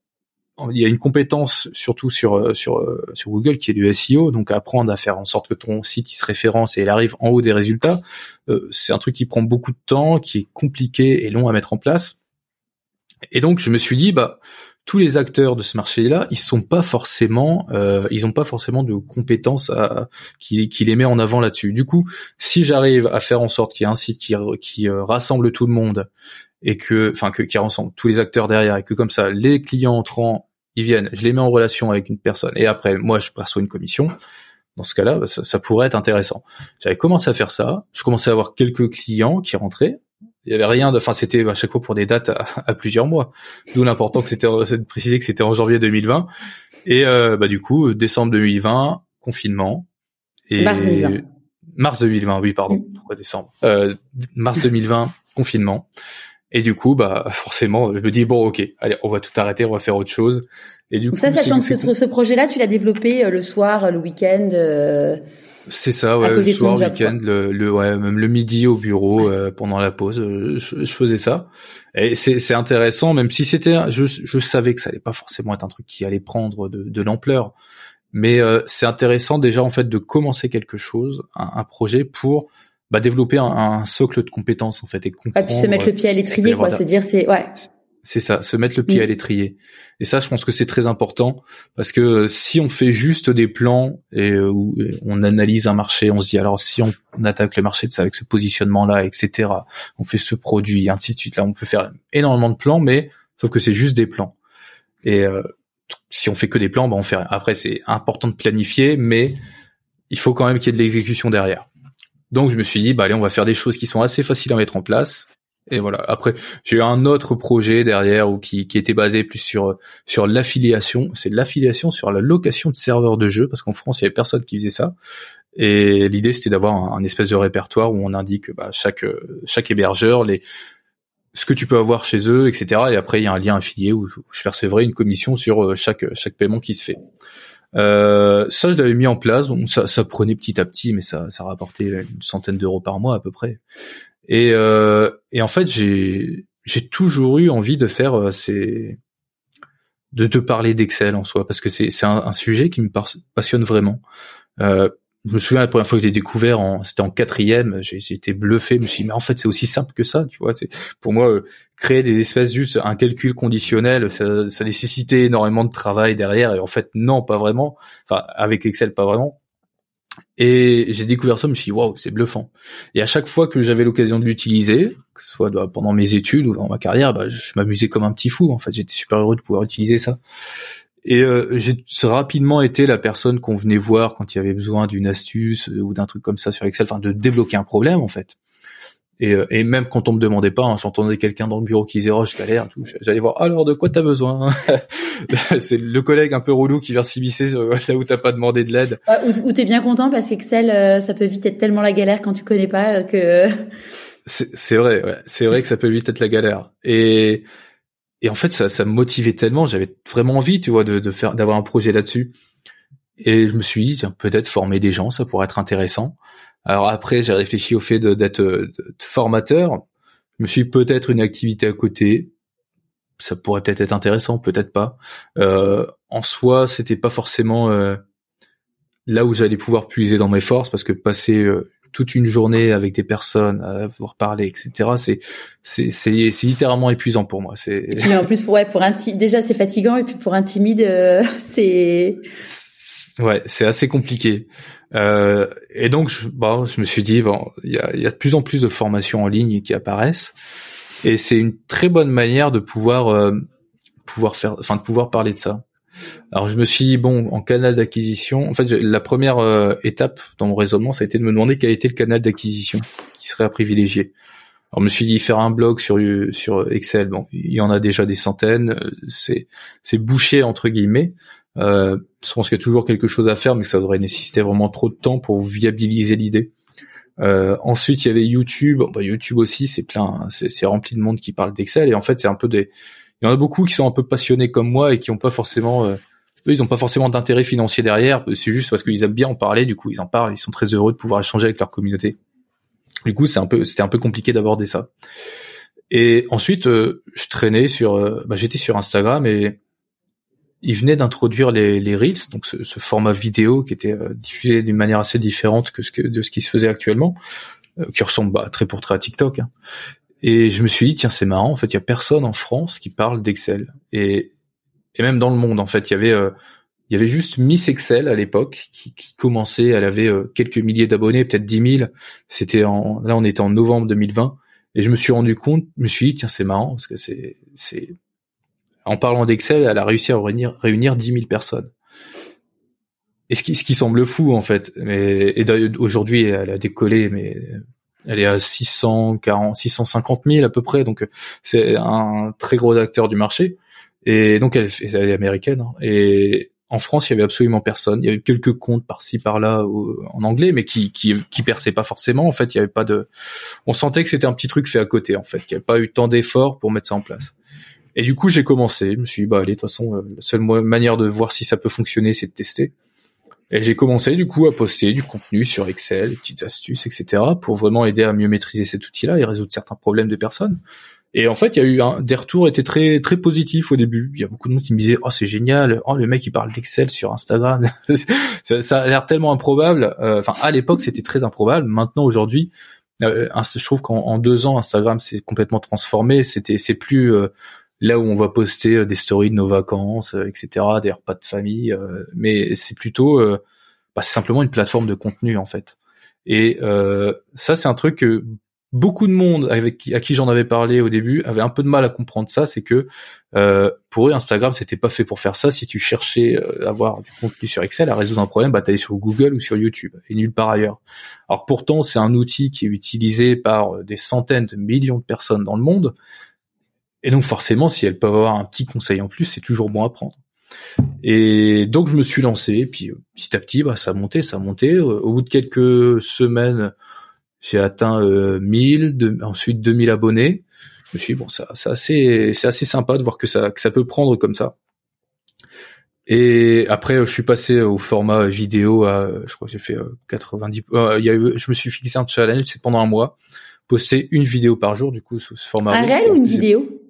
il y a une compétence surtout sur euh, sur euh, sur Google qui est du SEO donc apprendre à faire en sorte que ton site il se référence et il arrive en haut des résultats euh, c'est un truc qui prend beaucoup de temps qui est compliqué et long à mettre en place. Et donc je me suis dit bah tous les acteurs de ce marché-là, ils sont pas forcément, euh, ils ont pas forcément de compétences à, qui, qui les met en avant là-dessus. Du coup, si j'arrive à faire en sorte qu'il y ait un site qui, qui euh, rassemble tout le monde et que, enfin, qui rassemble tous les acteurs derrière et que comme ça, les clients entrants, ils viennent, je les mets en relation avec une personne et après, moi, je perçois une commission. Dans ce cas-là, ça, ça pourrait être intéressant. J'avais commencé à faire ça. Je commençais à avoir quelques clients qui rentraient il y avait rien de, enfin c'était à chaque fois pour des dates à, plusieurs mois. D'où l'important que c'était de préciser que c'était en janvier 2020. Et euh, bah du coup décembre 2020 confinement et mars 2020. Mars 2020, oui pardon, mm. pourquoi décembre? Euh, Mars 2020 confinement. Et du coup, bah forcément, je me dis bon, ok, allez, on va tout arrêter, on va faire autre chose. Et du Donc coup, ça, sachant que ce, projet-là, tu l'as développé euh, le soir, le week-end. Euh, c'est ça, ouais, le soir, week-end, le, le, ouais, même le midi au bureau euh, pendant la pause, euh, je, je, faisais ça. Et c'est, c'est intéressant, même si c'était, je, je savais que ça allait pas forcément être un truc qui allait prendre de, de l'ampleur, mais euh, c'est intéressant déjà en fait de commencer quelque chose, un, projet pour bah, développer un, socle de compétences en fait et comprendre. Puis se mettre le pied à l'étrier, quoi, se dire c'est ouais. C'est ça, se mettre le pied à mm. l'étrier. Et ça, je pense que c'est très important parce que euh, si on fait juste des plans et euh, où on analyse un marché, on se dit alors si on, attaque le marché de ça avec ce positionnement-là, etc. On fait ce produit, ainsi de suite. Là, on peut faire énormément de plans, mais sauf que c'est juste des plans. Et euh, si on fait que des plans, bah on fait. Après, c'est important de planifier, mais il faut quand même qu'il y ait de l'exécution derrière. Donc je me suis dit, bah allez, on va faire des choses qui sont assez faciles à mettre en place, et voilà. Après, j'ai eu un autre projet derrière ou qui, qui était basé plus sur sur l'affiliation. C'est l'affiliation sur la location de serveurs de jeux parce qu'en France, il y avait personne qui faisait ça. Et l'idée, c'était d'avoir un, espèce de répertoire où on indique bah, chaque chaque hébergeur les ce que tu peux avoir chez eux, etc. Et après, il y a un lien affilié où je percevrai une commission sur euh, chaque chaque paiement qui se fait. Euh, ça, je l'avais mis en place. Bon, ça, ça prenait petit à petit, mais ça, ça rapportait une centaine d'euros par mois à peu près. Et, euh, et en fait, j'ai toujours eu envie de faire euh, ces de te parler d'Excel en soi parce que c'est un, sujet qui me passionne vraiment. Euh, je me souviens la première fois que j'ai découvert, c'était en quatrième, j'ai, été bluffé. Je me suis dit, mais en fait, c'est aussi simple que ça, tu vois. Pour moi euh, créer des espèces juste un calcul conditionnel, ça, ça nécessitait énormément de travail derrière. Et en fait, non, pas vraiment. Enfin, avec Excel, pas vraiment. Et j'ai découvert ça, je me suis dit, waouh, c'est bluffant. Et à chaque fois que j'avais l'occasion de l'utiliser, que ce soit pendant mes études ou dans ma carrière, bah, je m'amusais comme un petit fou. En fait, j'étais super heureux de pouvoir utiliser ça. Et euh, j'ai rapidement été la personne qu'on venait voir quand il y avait besoin d'une astuce ou d'un truc comme ça sur Excel, enfin de débloquer un problème en fait. Et, euh, et, même quand on me demandait pas, hein, j'entendais quelqu'un dans le bureau qui disait oh je galère, j'allais voir alors de quoi t'as besoin? c'est le collègue un peu relou qui vient s'immiscer là où t'as pas demandé de l'aide. ou, t'es bien content parce qu'Excel euh, ça peut vite être tellement la galère quand tu connais pas euh, que. C'est vrai, ouais. c'est vrai que ça peut vite être la galère. Et et en fait ça, ça me motivait tellement, j'avais vraiment envie, tu vois, de, de faire d'avoir un projet là-dessus. Et je me suis dit peut-être former des gens, ça pourrait être intéressant. Alors après, j'ai réfléchi au fait d'être formateur. Je me suis peut-être une activité à côté. Ça pourrait peut-être être intéressant, peut-être pas. Euh, en soi, c'était pas forcément euh, là où j'allais pouvoir puiser dans mes forces, parce que passer euh, toute une journée avec des personnes à pouvoir parler, etc. C'est c'est c'est c'est littéralement épuisant pour moi. C'est en plus pour ouais pour un déjà c'est fatigant et puis pour un timide euh, c'est ouais c'est assez compliqué. Euh, et donc, je, bon, je me suis dit, bon, il y a, y a, de plus en plus de formations en ligne qui apparaissent, et c'est une très bonne manière de pouvoir euh, pouvoir faire, enfin, de pouvoir parler de ça. Alors, je me suis dit, bon, en canal d'acquisition, en fait, la première euh, étape dans mon raisonnement, ça a été de me demander quel était le canal d'acquisition qui serait à privilégier. Alors, je me suis dit faire un blog sur sur Excel. Bon, il y en a déjà des centaines. C'est c'est bouché entre guillemets. Euh, je pense qu'il y a toujours quelque chose à faire, mais ça devrait nécessiter vraiment trop de temps pour viabiliser l'idée. Euh, ensuite, il y avait YouTube. Bah, YouTube aussi, c'est plein, c'est rempli de monde qui parle d'Excel. Et en fait, c'est un peu des, il y en a beaucoup qui sont un peu passionnés comme moi et qui ont pas forcément, euh, eux, ils ont pas forcément d'intérêt financier derrière. C'est juste parce qu'ils aiment bien en parler. Du coup, ils en parlent. Ils sont très heureux de pouvoir échanger avec leur communauté. Du coup, c'est un peu, c'était un peu compliqué d'aborder ça. Et ensuite, euh, je traînais sur, euh, bah, j'étais sur Instagram et il venait d'introduire les, les reels, donc ce, ce, format vidéo qui était euh, diffusé d'une manière assez différente que, ce que de ce qui se faisait actuellement, euh, qui ressemble bah, très pour très à TikTok. Hein. Et je me suis dit tiens c'est marrant, en fait il y a personne en France qui parle d'Excel et et même dans le monde en fait il y avait euh, il y avait juste Miss Excel à l'époque qui, qui, commençait, elle avait quelques milliers d'abonnés, peut-être 10 000. C'était en là on était en novembre 2020 et je me suis rendu compte, je me suis dit tiens c'est marrant parce que c'est c'est en parlant d'Excel, elle a réussi à réunir, réunir 10 000 personnes. Et ce qui, ce qui semble fou en fait. Mais, et aujourd'hui, elle a décollé, mais elle est à 640, 650 000 à peu près. Donc c'est un très gros acteur du marché. Et donc elle, est américaine. Hein. Et en France, il y avait absolument personne. Il y avait quelques comptes par-ci par-là en anglais, mais qui, qui qui perçaient pas forcément. En fait, il y avait pas de. On sentait que c'était un petit truc fait à côté. En fait, qu'il n'y avait pas eu tant d'efforts pour mettre ça en place. Et du coup, j'ai commencé. Je me suis dit, bah allez, de toute façon, euh, la seule manière de voir si ça peut fonctionner, c'est de tester. Et j'ai commencé du coup à poster du contenu sur Excel, des petites astuces, etc. pour vraiment aider à mieux maîtriser cet outil-là et résoudre certains problèmes de personnes. Et en fait, il y a eu un, des retours étaient très très positifs au début. Il y a beaucoup de monde qui me disait "Oh, c'est génial. Oh, le mec il parle d'Excel sur Instagram." ça, ça, a l'air tellement improbable. Euh, enfin, à l'époque, c'était très improbable. Maintenant, aujourd'hui, euh, je trouve qu'en deux ans, Instagram s'est complètement transformé. C'était c'est plus euh, là où on va poster des stories de nos vacances, etc., des repas de famille, mais c'est plutôt bah, c'est simplement une plateforme de contenu en fait. Et ça, c'est un truc que beaucoup de monde avec qui, à qui j'en avais parlé au début avait un peu de mal à comprendre ça, c'est que euh, pour eux Instagram c'était pas fait pour faire ça. Si tu cherchais euh, à avoir du contenu sur Excel, à résoudre un problème, bah t'allais sur Google ou sur YouTube et nulle part ailleurs. Alors pourtant c'est un outil qui est utilisé par des centaines de millions de personnes dans le monde, et donc forcément si elles peuvent avoir un petit conseil en plus, c'est toujours bon à prendre. Et donc je me suis lancé, et puis euh, petit à petit, bah, ça montait, ça montait. Au bout de quelques semaines, j'ai atteint euh, 1000, de, ensuite 2000 abonnés. Je me suis dit, bon, ça, c'est assez, c'est assez sympa de voir que ça, que ça peut prendre comme ça. Et après, je suis passé au format vidéo. À, je crois que j'ai fait 90. Euh, euh, il y a eu, je me suis fixé un challenge, c'est pendant un mois, poster une vidéo par jour, du coup, sous ce format. Un réel ou une vidéo?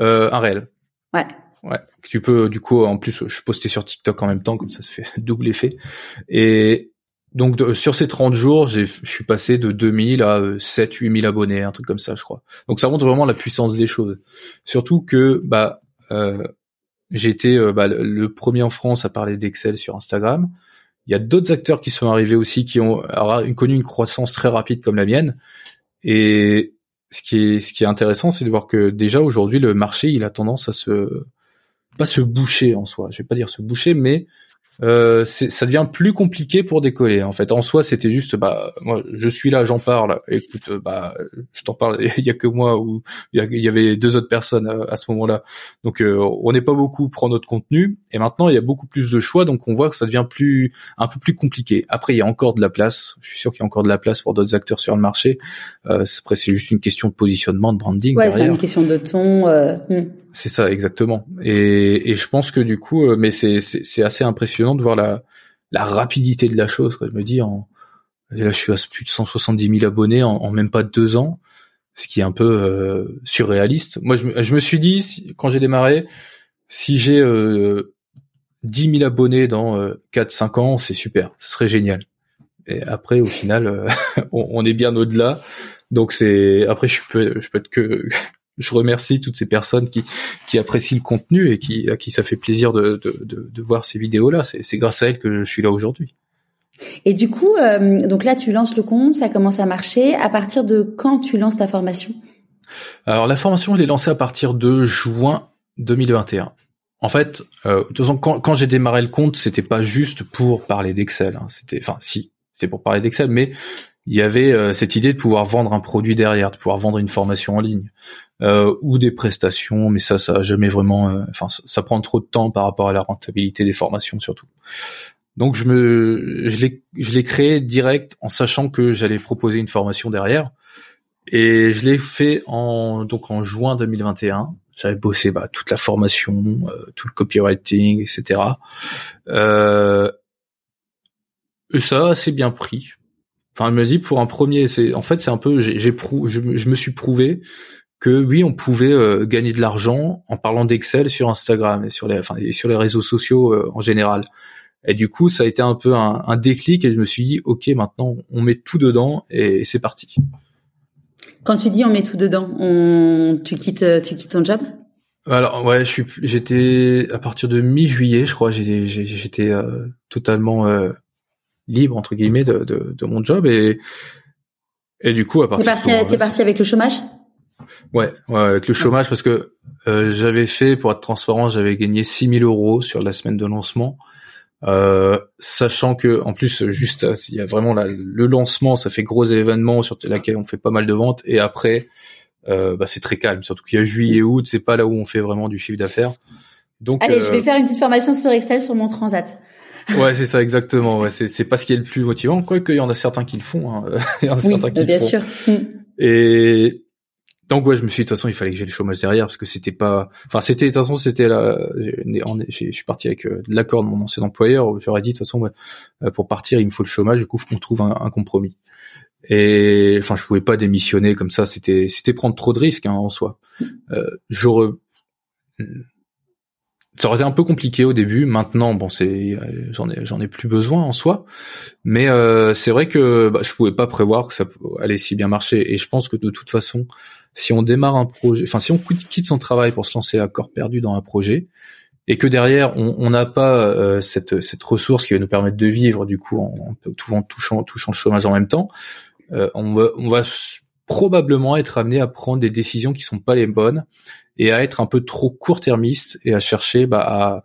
Euh, Un réel. Ouais. Ouais. Tu peux, du coup, en plus, je postais sur TikTok en même temps, comme ça se fait double effet. Et donc sur ces 30 jours, je suis passé de 2000 à 7 euh, 8000 abonnés, un truc comme ça, je crois. Donc ça montre vraiment la puissance des choses. Surtout que bah euh, j'étais euh, bah, le premier en France à parler d'Excel sur Instagram. Il y a d'autres acteurs qui sont arrivés aussi qui ont connu une croissance très rapide comme la mienne. Et ce qui est intéressant, c'est de voir que déjà aujourd'hui le marché, il a tendance à se pas se boucher en soi. Je vais pas dire se boucher, mais euh, ça devient plus compliqué pour décoller. En fait, en soi, c'était juste, bah, moi, je suis là, j'en parle. Écoute, bah, je t'en parle. Il y a que moi ou il y avait deux autres personnes à, ce moment-là. Donc, euh, on n'est pas beaucoup pour notre contenu. Et maintenant, il y a beaucoup plus de choix, donc on voit que ça devient plus, un peu plus compliqué. Après, il y a encore de la place. Je suis sûr qu'il y a encore de la place pour d'autres acteurs sur le marché. Euh, après, c'est juste une question de positionnement, de branding. Ouais, c'est une question de ton. Euh, hmm. C'est ça, exactement. Et, je pense que du coup, euh, mais c'est assez impressionnant de voir la la rapidité de la chose. Je me dis, en, là, je suis à plus de 170 000 abonnés en, même pas deux ans, ce qui est un peu euh, surréaliste. Moi, je, me, suis dit, quand j'ai démarré, si j'ai euh, 10 000 abonnés dans euh, 4-5 ans, c'est super, ce serait génial. Et après, au final, euh, on, est bien au-delà. Donc c'est après, je peux être que je remercie toutes ces personnes qui, qui apprécient le contenu et qui, à qui ça fait plaisir de, de, de, de voir ces vidéos-là. C'est grâce à elles que je suis là aujourd'hui. Et du coup, euh, donc là, tu lances le compte, ça commence à marcher. À partir de quand tu lances ta formation? Alors la formation, je l'ai lancée à partir de juin 2021. En fait, euh, de toute façon, quand, quand j'ai démarré le compte, c'était pas juste pour parler d'Excel. Hein. C'était, enfin, si, c'est pour parler d'Excel, mais il y avait euh, cette idée de pouvoir vendre un produit derrière, de pouvoir vendre une formation en ligne euh, ou des prestations, mais ça, ça a jamais vraiment, euh, enfin, ça, prend trop de temps par rapport à la rentabilité des formations surtout. Donc je me, je l'ai, je l'ai créé direct en sachant que j'allais proposer une formation derrière, et je l'ai fait en donc en juin 2021. J'avais bossé bah, toute la formation, tout le copywriting, etc. Euh, et ça a assez bien pris. Enfin, elle me dit pour un premier, c'est en fait c'est un peu, j'ai, j'ai je, me suis prouvé que oui, on pouvait euh, gagner de l'argent en parlant d'Excel sur Instagram et sur les, enfin, et sur les réseaux sociaux euh, en général. Et du coup, ça a été un peu un, un, déclic et je me suis dit, ok, maintenant on met tout dedans et c'est parti. Quand tu dis on met tout dedans, on, tu quittes, tu quittes ton job? Alors ouais, je suis, j'étais à partir de mi-juillet, je crois, j'étais, j'étais euh, totalement libre entre guillemets de, de, de, mon job et et du coup à partir t'es parti, t'es parti avec le chômage? Ouais, ouais avec le chômage parce que euh, j'avais fait pour être transparent j'avais gagné 6000 euros sur la semaine de lancement. Euh, sachant que en plus juste il y a vraiment la, le lancement ça fait gros événement sur lequel on fait pas mal de ventes. Et après euh, bah, c'est très calme. Surtout qu'il y a juillet août c'est pas là où on fait vraiment du chiffre d'affaires. Donc allez je vais euh, faire une petite formation sur Excel sur mon transat ouais, c'est ça exactement. Ouais, c'est c'est pas ce qui est le plus motivant, quoique il y en a certains qui le font. Hein. il y en a oui, certains qui bien le font. sûr. Mm. Et donc ouais, je me suis dit de toute façon il fallait que j'ai le chômage derrière parce que c'était pas, enfin c'était de toute façon c'était là, je suis parti avec euh, l'accord de mon ancien employeur. J'aurais dit de toute façon euh, pour partir il me faut le chômage, du coup faut qu'on trouve un, un compromis. Et enfin, je pouvais pas démissionner comme ça. C'était c'était prendre trop de risques hein, en soi. Euh, j'aurais ça aurait été un peu compliqué au début. Maintenant, bon, c'est j'en ai j'en ai plus besoin en soi, mais euh, c'est vrai que bah, je pouvais pas prévoir que ça allait si bien marcher. Et je pense que de toute façon, si on démarre un projet, enfin si on quitte son travail pour se lancer à corps perdu dans un projet, et que derrière on n'a pas euh, cette cette ressource qui va nous permettre de vivre du coup en, en touchant touchant le chômage en même temps, euh, on va on va probablement être amené à prendre des décisions qui sont pas les bonnes et à être un peu trop court-termiste et à chercher bah,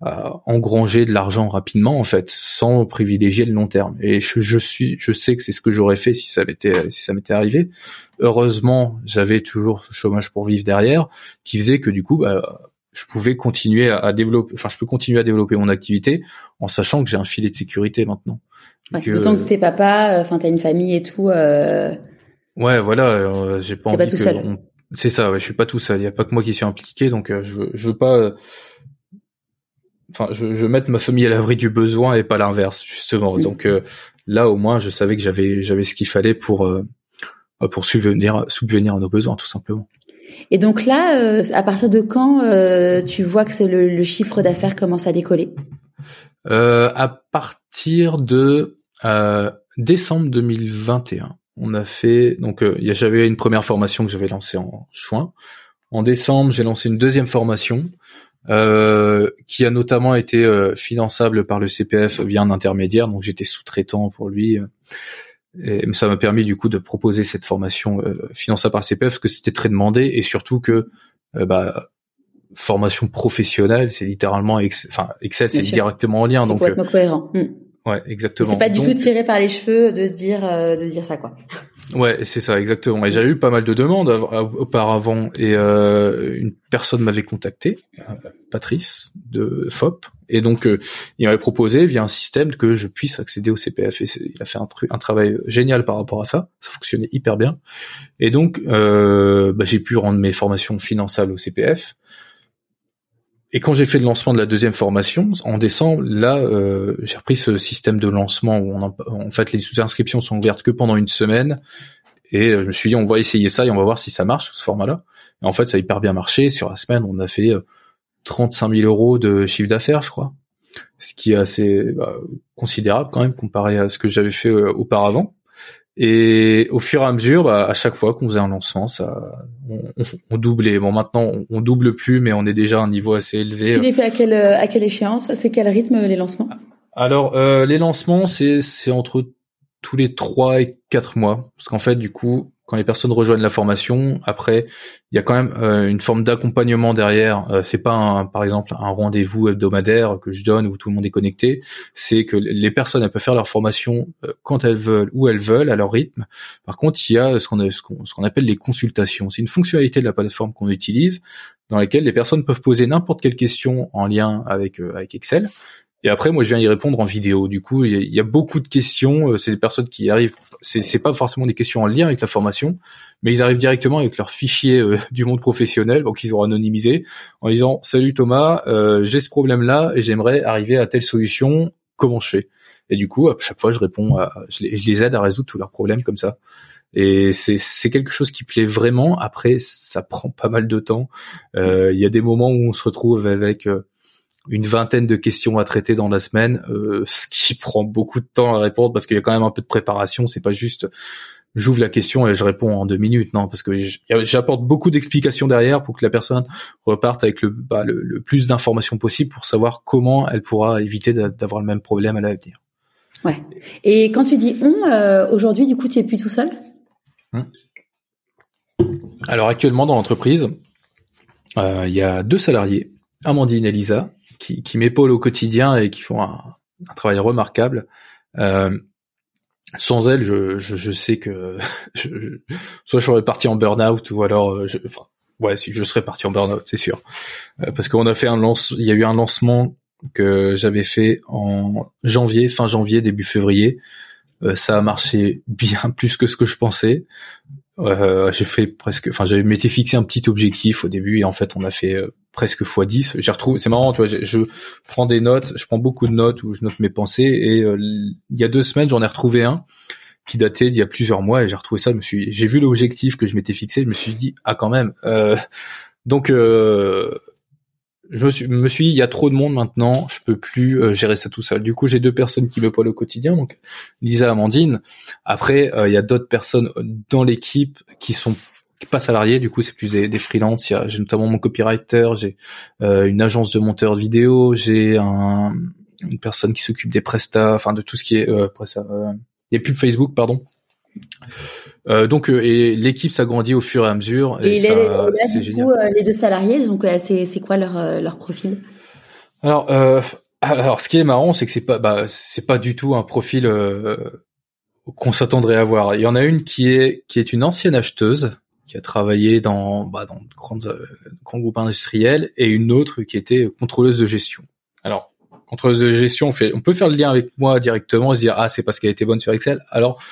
à, engranger de l'argent rapidement en fait, sans privilégier le long terme. Et je, je suis, je sais que c'est ce que j'aurais fait si ça m'était si ça m'était arrivé. Heureusement, j'avais toujours ce chômage pour vivre derrière, qui faisait que du coup, bah, je pouvais continuer à, développer, enfin, je peux continuer à développer mon activité en sachant que j'ai un filet de sécurité maintenant. Ouais, D'autant que t'es papa, enfin, t'as une famille et tout. Euh... Ouais, voilà, euh, j'ai pas envie pas tout que seul. C'est ça, ouais, je suis pas tout seul. Il y a pas que moi qui suis impliqué, donc euh, je veux, je veux pas. Euh, enfin, je, je veux mettre ma famille à l'abri du besoin et pas l'inverse, justement. Donc euh, là, au moins, je savais que j'avais, j'avais ce qu'il fallait pour pour subvenir, subvenir à nos besoins, tout simplement. Et donc là, à partir de quand tu vois que c'est le, le, chiffre d'affaires commence à décoller? À partir de décembre 2021 on a fait donc euh, j'avais une première formation que j'avais lancée en juin. En décembre, j'ai lancé une deuxième formation euh, qui a notamment été euh, finançable par le CPF via un intermédiaire, donc j'étais sous-traitant pour lui. Et ça m'a permis du coup de proposer cette formation finançable par le CPF parce que c'était très demandé et surtout que bah, formation professionnelle, c'est littéralement enfin Excel, c'est directement en lien. donc cohérent. Hmm. Ouais, exactement. C'est pas du tout tiré par les cheveux de se dire euh, de se dire ça quoi. Ouais, c'est ça exactement. Et j'avais eu pas mal de demandes auparavant et euh, une personne m'avait contacté, euh, Patrice de FOP, et donc euh, il m'avait proposé via un système que je puisse accéder au CPF. Et il a fait un, un, travail génial par rapport à ça. Ça fonctionnait hyper bien. Et donc bah, j'ai pu rendre mes formations finançables au CPF. Et quand j'ai fait le lancement de la deuxième formation en décembre, là, euh, j'ai repris ce système de lancement où on en, fait les inscriptions sont ouvertes que pendant une semaine. Et euh, je me suis dit, on va essayer ça et on va voir si ça marche ce format-là. Et en fait, ça a hyper bien marché. Sur la semaine, on a fait 35 euh, 000 euros de chiffre d'affaires, je crois, ce qui est assez bah, considérable quand même comparé à ce que j'avais fait auparavant. Et au fur et à mesure, bah, à chaque fois qu'on faisait un lancement, ça, on, on, doublait. Bon, maintenant, on, double plus, mais on est déjà à un niveau assez élevé. Tu les fais à quelle à quelle échéance? C'est quel rythme les lancements? Alors, euh, les lancements, c'est c'est entre tous les trois et quatre mois, parce qu'en fait, du coup, quand les personnes rejoignent la formation, après, il y a quand même euh, une forme d'accompagnement derrière. Euh, c'est pas, un, par exemple, un rendez-vous hebdomadaire que je donne où tout le monde est connecté. C'est que les personnes peuvent faire leur formation euh, quand elles veulent, où elles veulent, à leur rythme. Par contre, il y a ce qu'on appelle les consultations. C'est une fonctionnalité de la plateforme qu'on utilise dans laquelle les personnes peuvent poser n'importe quelle question en lien avec avec Excel et après, moi, je viens y répondre en vidéo. Du coup, il y, a beaucoup de questions. Euh, c'est des personnes qui arrivent. C'est, pas forcément des questions en lien avec la formation, mais ils arrivent directement avec leur fichier euh, du monde professionnel, donc ils ont anonymisé, en disant "Salut Thomas, euh, j'ai ce problème-là et j'aimerais arriver à telle solution. Comment je fais? Et du coup, à chaque fois, je réponds. À, je, les, aide à résoudre tous leurs problèmes comme ça. Et c'est, quelque chose qui plaît vraiment. Après, ça prend pas mal de temps. Il y a des moments où on se retrouve avec une vingtaine de questions à traiter dans la semaine, euh, ce qui prend beaucoup de temps à répondre parce qu'il y a quand même un peu de préparation. C'est pas juste j'ouvre la question et je réponds en deux minutes, non, parce que j'apporte beaucoup d'explications derrière pour que la personne reparte avec le, bah, le, plus d'informations possible pour savoir comment elle pourra éviter d'avoir le même problème à l'avenir. Ouais. Et quand tu dis on, euh, aujourd'hui, du coup, tu es plus tout seul? Hum. Alors actuellement dans l'entreprise, euh, il y a deux salariés, Amandine et Lisa, qui, qui m'épaulent au quotidien et qui font un, un travail remarquable. Euh, sans elles, je, je, je sais que je, soit je serais parti en burn-out ou alors, euh, je, enfin, ouais, si je serais parti en burn-out, c'est sûr, euh, parce qu'on a fait un lance, il y a eu un lancement que j'avais fait en janvier, fin janvier, début février. Euh, ça a marché bien plus que ce que je pensais. Euh, j'ai fait presque, enfin j'avais m'étais fixé un petit objectif au début et en fait on a fait euh, presque x10. J'ai retrouvé, c'est marrant, tu vois, je, prends des notes, je prends beaucoup de notes où je note mes pensées et euh, il y a deux semaines j'en ai retrouvé un qui datait d'il y a plusieurs mois et j'ai retrouvé ça. Je me suis, j'ai vu l'objectif que je m'étais fixé, je me suis dit ah quand même. Euh, donc euh, je me suis, me suis dit, il y a trop de monde maintenant, je peux plus euh, gérer ça tout seul. Du coup, j'ai deux personnes qui me parlent au quotidien, donc Lisa, Amandine. Après, euh, il y a d'autres personnes dans l'équipe qui sont pas salariés. Du coup, c'est plus des, des freelances. J'ai notamment mon copywriter, j'ai euh, une agence de monteur de vidéo, j'ai un, une personne qui s'occupe des prestats, enfin de tout ce qui est euh, des pubs Facebook, pardon. Euh, donc euh, et l'équipe s'agrandit au fur et à mesure. Et, ça, là, du coup, euh, les deux salariés, donc c'est c'est quoi leur leur profil? Alors alors ce qui est marrant, c'est que c'est pas bah c'est pas du tout un profil qu'on s'attendrait à voir. Il y en a une qui est qui est une ancienne acheteuse qui a travaillé dans bah, dans de grandes grands groupes industriels et une autre qui était contrôleuse de gestion. Alors contrôleuse de gestion, on fait on peut faire le lien avec moi directement et se dire ah c'est parce qu'elle était bonne sur Excel. Alors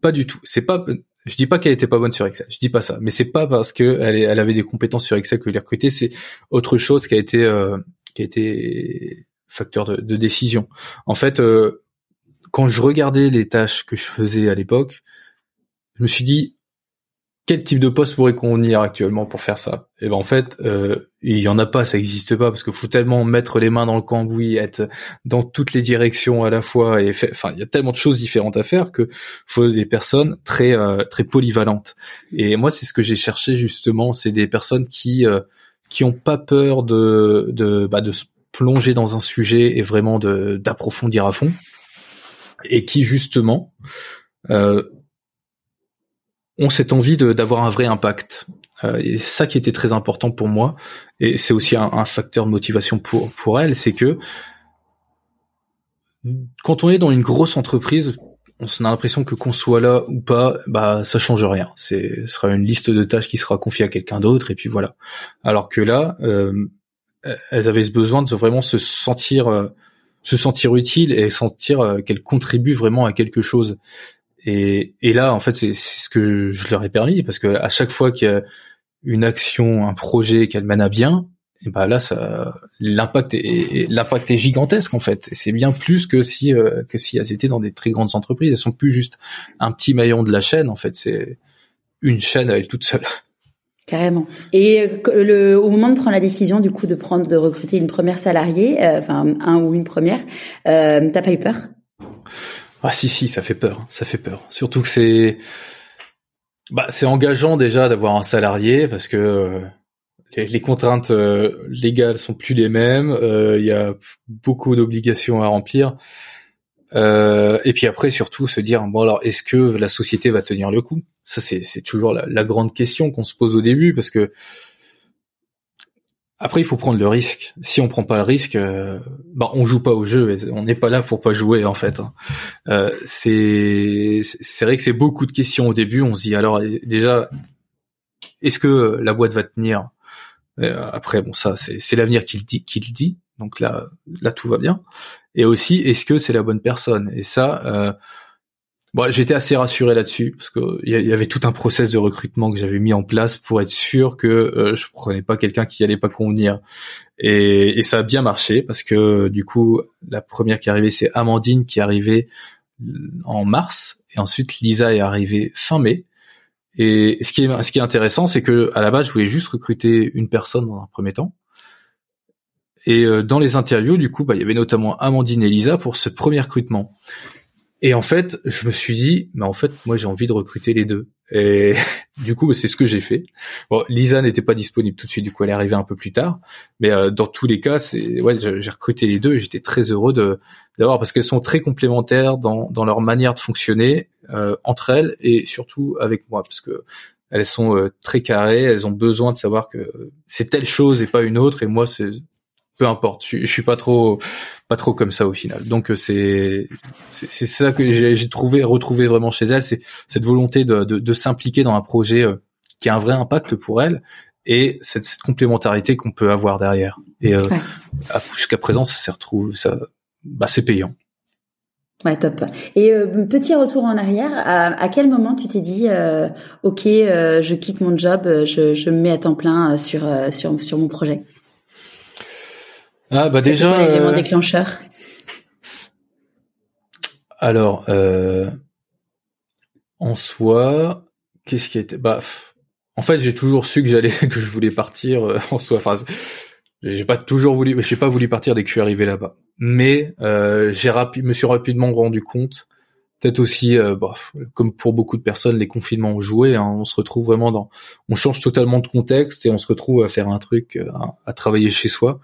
pas du tout. C'est pas, je dis pas qu'elle était pas bonne sur Excel. Je dis pas ça. Mais c'est pas parce que elle, avait des compétences sur Excel que je l'ai. C'est autre chose qui a été, euh, qui a été facteur de, de décision. En fait, euh, quand je regardais les tâches que je faisais à l'époque, je me suis dit, quel type de poste pourrait convenir actuellement pour faire ça? Et eh ben en fait, euh, il y en a pas, ça existe pas parce qu'il faut tellement mettre les mains dans le cambouis, être dans toutes les directions à la fois et enfin il y a tellement de choses différentes à faire que faut des personnes très euh, très polyvalentes. Et moi c'est ce que j'ai cherché justement, c'est des personnes qui euh, qui ont pas peur de de bah, de se plonger dans un sujet et vraiment de d'approfondir à fond et qui justement euh, ont cette envie d'avoir un vrai impact. Euh, et ça qui était très important pour moi, et c'est aussi un, un, facteur de motivation pour pour elle, c'est que quand on est dans une grosse entreprise, on a l'impression que qu'on soit là ou pas, bah ça change rien. C'est ce sera une liste de tâches qui sera confiée à quelqu'un d'autre, et puis voilà. Alors que là, euh, elles avaient ce besoin de vraiment se sentir euh, se sentir utile et sentir euh, qu'elles contribuent vraiment à quelque chose. Et, et là, en fait, c'est ce que je, leur ai permis parce que à chaque fois qu'il y a une action, un projet qu'elle mène à bien, et ben là, ça, l'impact est, l'impact est gigantesque en fait. C'est bien plus que si euh, que si elles étaient dans des très grandes entreprises. Elles sont plus juste un petit maillon de la chaîne. En fait, c'est une chaîne à elle toute seule. Carrément. Et euh, le, au moment de prendre la décision du coup de prendre de recruter une première salariée, euh, enfin un ou une première, euh, t'as pas eu peur? Ah si si, ça fait peur, ça fait peur. Surtout que c'est bah c'est engageant déjà d'avoir un salarié parce que euh, les, contraintes euh, légales sont plus les mêmes, euh, il y a beaucoup d'obligations à remplir. et puis après surtout se dire bon alors est-ce que la société va tenir le coup? Ça c'est toujours la grande question qu'on se pose au début parce que après, il faut prendre le risque. Si on prend pas le risque, euh, bah, on joue pas au jeu. on n'est pas là pour pas jouer en fait. Hein. Euh, c'est c'est vrai que c'est beaucoup de questions au début. On se dit alors déjà, est-ce que la boîte va tenir? Euh, Après, bon ça, c'est l'avenir qui le dit, qui le dit. Donc là, là tout va bien. Et aussi, est-ce que c'est la bonne personne? Et ça, euh, Bon, j'étais assez rassuré là-dessus parce que il y, avait tout un process de recrutement que j'avais mis en place pour être sûr que euh, je prenais pas quelqu'un qui allait pas convenir. Et, et, ça a bien marché parce que du coup, la première qui est arrivée, c'est Amandine qui est arrivée en mars et ensuite Lisa est arrivée fin mai. Et ce qui est, ce qui est intéressant, c'est que à la base, je voulais juste recruter une personne dans un premier temps. Et euh, dans les interviews, du coup, bah, il y avait notamment Amandine et Lisa pour ce premier recrutement. Et en fait, je me suis dit, mais en fait, moi, j'ai envie de recruter les deux. Et du coup, c'est ce que j'ai fait. Bon, Lisa n'était pas disponible tout de suite, du coup, elle est arrivée un peu plus tard. Mais euh, dans tous les cas, c'est ouais, j'ai recruté les deux et j'étais très heureux de d'avoir parce qu'elles sont très complémentaires dans dans leur manière de fonctionner euh, entre elles et surtout avec moi, parce que elles sont euh, très carrées, elles ont besoin de savoir que c'est telle chose et pas une autre. Et moi, c'est peu importe. Je, je, suis pas trop, pas trop comme ça au final. Donc euh, c'est, c'est ça que j'ai trouvé, retrouvé vraiment chez elle, c'est cette volonté de, de, de s'impliquer dans un projet euh, qui a un vrai impact pour elle et cette, cette complémentarité qu'on peut avoir derrière. Et euh, jusqu'à présent, ça s'est retrouvé, ça, bah c'est payant. Ouais, top. Et euh, petit retour en arrière, à, à quel moment tu t'es dit, euh, ok, je quitte mon job, je, je me mets à temps plein sur sur sur mon projet? Ah bah déjà. L'élément euh, déclencheur. Alors, euh, en soi, qu'est-ce qui était bah en fait, j'ai toujours su que j'allais que je voulais partir euh, en soi. Enfin, j'ai pas toujours voulu, j'ai pas voulu partir dès que je suis arrivé là-bas. Mais euh, j'ai rapide, me suis rapidement rendu compte, peut-être aussi, euh, bah, comme pour beaucoup de personnes, les confinements ont joué. Hein, on se retrouve vraiment dans, on change totalement de contexte et on se retrouve à faire un truc, euh, à, travailler chez soi.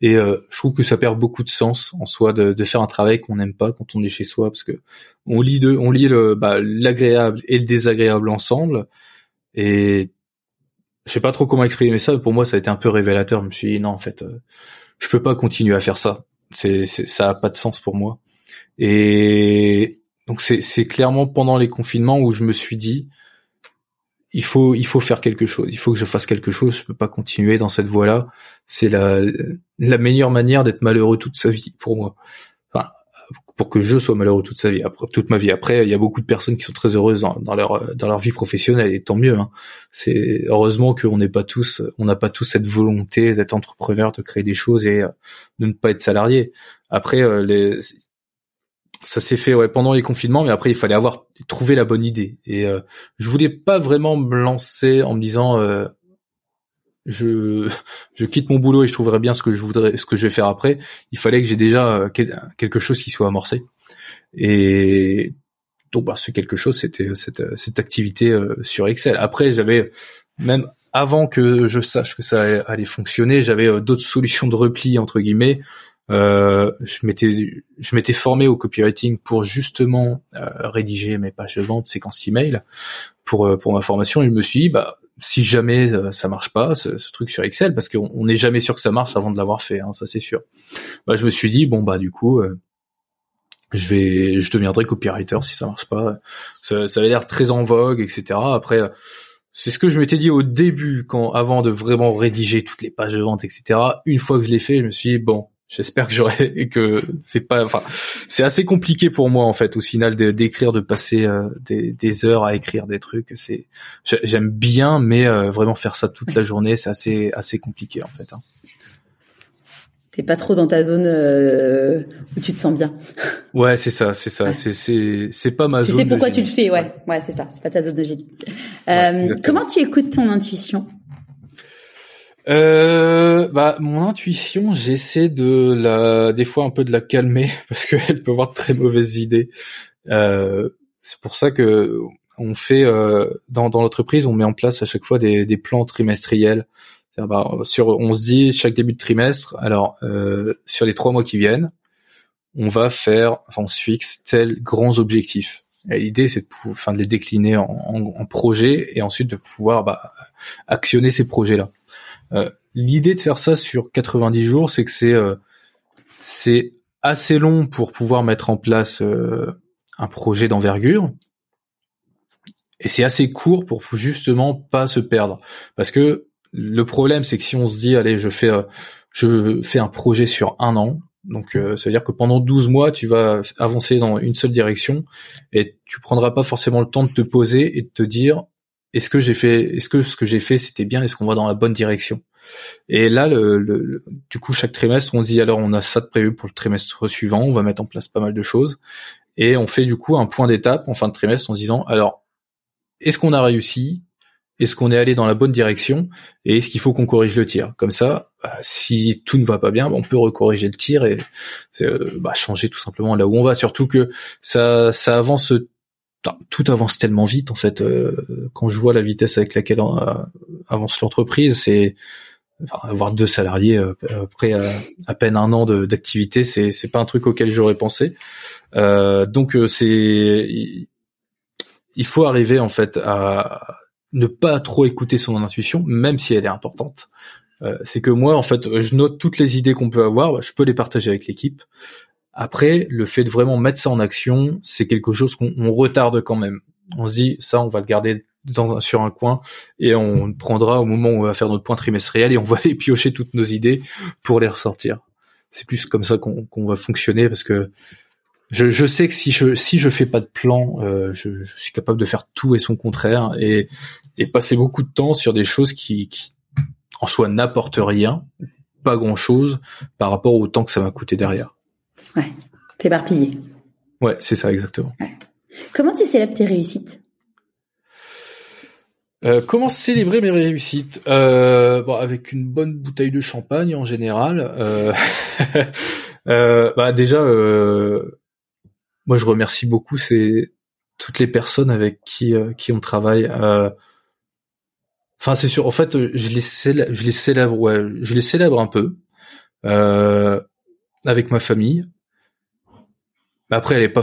Et euh, je trouve que ça perd beaucoup de sens en soi de, de faire un travail qu'on n'aime pas quand on est chez soi, parce que on lit de, on lit le, bah, l'agréable et le désagréable ensemble. Et je sais pas trop comment exprimer ça. Pour moi, ça a été un peu révélateur. Je me suis dit non, en fait, euh, je peux pas continuer à faire ça. C'est, ça a pas de sens pour moi. Et donc c'est clairement pendant les confinements où je me suis dit il faut, il faut faire quelque chose. Il faut que je fasse quelque chose. Je peux pas continuer dans cette voie-là. C'est la, la meilleure manière d'être malheureux toute sa vie pour moi pour que je sois malheureux toute sa vie, après, toute ma vie. Après, il y a beaucoup de personnes qui sont très heureuses dans, leur dans leur vie professionnelle et tant mieux. Hein. C'est heureusement qu'on n'est pas tous, on n'a pas tous cette volonté d'être entrepreneur, de créer des choses et euh, de ne pas être salarié. Après, euh, les, ça s'est fait ouais pendant les confinements, mais après il fallait avoir trouvé la bonne idée. Et euh, je voulais pas vraiment me lancer en me disant je, je quitte mon boulot et je trouverai bien ce que je voudrais, ce que je vais faire après. Il fallait que j'ai déjà euh, quelque chose qui soit amorcé. Et donc, bah, ce quelque chose, c'était cette, cette activité euh, sur Excel. Après, j'avais même avant que je sache que ça allait fonctionner, j'avais euh, d'autres solutions de repli entre guillemets. Euh, je m'étais je m'étais formé au copywriting pour justement rédiger mes pages de vente, séquences email pour pour ma formation. Et je me suis dit bah si jamais euh, ça marche pas, ce, truc sur Excel, parce qu'on n'est jamais sûr que ça marche avant de l'avoir fait, hein, ça c'est sûr. Bah, je me suis dit bon bah du coup, euh, je vais, je deviendrai copywriter si ça marche pas. Ça, ça avait l'air très en vogue, etc. Après, c'est ce que je m'étais dit au début, quand avant de vraiment rédiger toutes les pages de vente, etc. Une fois que je l'ai fait, je me suis dit bon, J'espère que j'aurai que c'est pas, enfin, c'est assez compliqué pour moi en fait au final d'écrire, de, passer euh, des, des, heures à écrire des trucs. C'est, j'aime bien, mais euh, vraiment faire ça toute la journée, c'est assez assez compliqué en fait. Hein. T'es pas trop dans ta zone euh, où tu te sens bien. Ouais, c'est ça, c'est ça, c'est c'est c'est pas ma zone. Tu sais pourquoi tu le fais, ouais, ouais, c'est ça, c'est pas ta zone de génie. comment tu écoutes ton intuition? Euh, bah mon intuition, j'essaie de la, des fois un peu de la calmer parce qu'elle peut avoir de très mauvaises idées. Euh, c'est pour ça que on fait euh, dans, dans l'entreprise, on met en place à chaque fois des, des plans trimestriels. Bah, sur, on se dit chaque début de trimestre, alors euh, sur les trois mois qui viennent, on va faire, enfin on se fixe tels grands objectifs. L'idée, c'est de, enfin, de les décliner en, en, en projets et ensuite de pouvoir bah, actionner ces projets-là. Euh, l'idée de faire ça sur 90 jours, c'est que c'est euh, c'est assez long pour pouvoir mettre en place euh, un projet d'envergure, et c'est assez court pour justement pas se perdre. Parce que le problème, c'est que si on se dit, allez, je fais, je fais un projet sur un an, donc ça veut dire que pendant 12 mois, tu vas avancer dans une seule direction et tu prendras pas forcément le temps de te poser et de te dire, est-ce que j'ai fait, est-ce que ce que j'ai fait c'était bien, est-ce qu'on va dans la bonne direction? Et là, le, du coup, chaque trimestre, on dit alors on a ça de prévu pour le trimestre suivant, on va mettre en place pas mal de choses. Et on fait du coup un point d'étape en fin de trimestre en se disant alors est-ce qu'on a réussi? Est-ce qu'on est allé dans la bonne direction? Et est-ce qu'il faut qu'on corrige le tir? Comme ça, bah, si tout ne va pas bien, bah, on peut recorriger le tir et euh, bah, changer tout simplement là où on va. Surtout que ça, ça avance tout avance tellement vite en fait. Euh, quand je vois la vitesse avec laquelle euh, avance l'entreprise, c'est avoir deux salariés euh, après à, peine un an d'activité, c'est c'est pas un truc auquel j'aurais pensé. donc c'est il faut arriver en fait à ne pas trop écouter son intuition, même si elle est importante. c'est que moi en fait, je note toutes les idées qu'on peut avoir, je peux les partager avec l'équipe. Après, le fait de vraiment mettre ça en action, c'est quelque chose qu'on retarde quand même. On se dit, ça, on va le garder dans, sur un coin et on prendra au moment où on va faire notre point trimestriel et on va aller piocher toutes nos idées pour les ressortir. C'est plus comme ça qu'on va fonctionner parce que je, je, sais que si je si je fais pas de plan, euh, je, je, suis capable de faire tout et son contraire et, et passer beaucoup de temps sur des choses qui, qui en soi n'apportent rien, pas grand chose par rapport au temps que ça va coûter derrière. Ouais, t'éparpillé. Ouais, c'est ça exactement. Comment tu célèbres tes réussites? Euh, comment célébrer mes réussites? Euh, bon, Avec une bonne bouteille de champagne en général. Euh, bah déjà, moi je remercie beaucoup c'est toutes les personnes avec qui qui on travaille. Enfin c'est sûr. En fait, je les célèbre, je les célèbre, ouais, je les célèbre un peu avec ma famille. Mais après, elle est pas,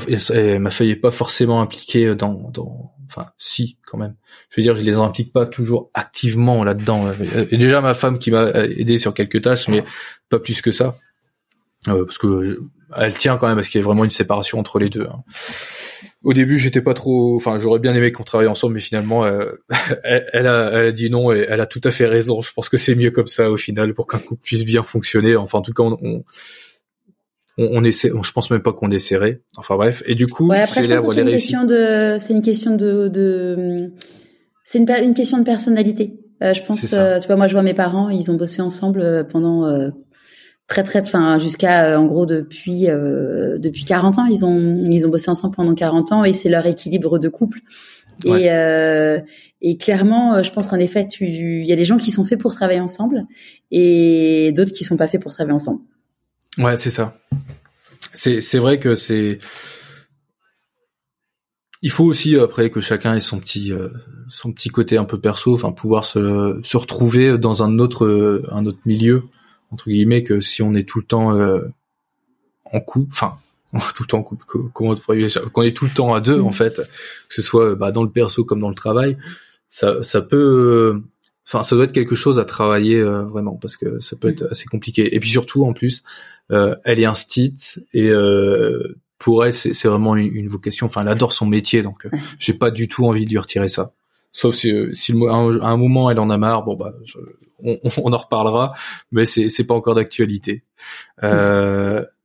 ma famille est pas forcément impliquée dans, dans enfin si quand même. Je veux dire, je les implique pas toujours activement là-dedans. Et déjà ma femme qui m'a aidé sur quelques tâches, mais pas plus que ça, euh, parce que elle tient quand même parce qu'il y a vraiment une séparation entre les deux. Hein. Au début, j'étais pas trop, enfin, j'aurais bien aimé qu'on travaille ensemble, mais finalement, euh, elle, a, elle, a, dit non et elle a tout à fait raison. Je pense que c'est mieux comme ça au final pour qu'un couple puisse bien fonctionner. Enfin, en tout cas, on on, essaie, je pense même pas qu'on essaierait. Enfin bref, et du coup, ouais, après, je pense que c'est une question de, c'est une question de, de c'est une, une, question de personnalité. Euh, je pense, euh, tu vois, moi je vois mes parents, ils ont bossé ensemble euh, pendant euh, très très, enfin jusqu'à en gros depuis depuis 40 ans, ils ont ils ont bossé ensemble pendant 40 ans et c'est leur équilibre de couple. Et, et clairement, je pense qu'en effet, il y a des gens qui sont faits pour travailler ensemble et d'autres qui sont pas faits pour travailler ensemble. Ouais, c'est ça. C'est c'est vrai que c'est il faut aussi après que chacun ait son petit euh, son petit côté un peu perso, enfin pouvoir se se retrouver dans un autre un autre milieu entre guillemets que si on est tout le temps euh, en couple, enfin tout le temps en couple, comment qu'on est tout le temps à deux en mm. fait, que ce soit bah, dans le perso comme dans le travail, ça ça peut enfin ça doit être quelque chose à travailler euh, vraiment parce que ça peut être assez compliqué et puis surtout en plus euh, elle est instite et euh, pour elle c'est vraiment une, vocation. Enfin elle adore son métier donc euh, j'ai pas du tout envie de lui retirer ça. Sauf si, si à un moment elle en a marre bon bah on, on, en reparlera mais c'est c'est pas encore d'actualité.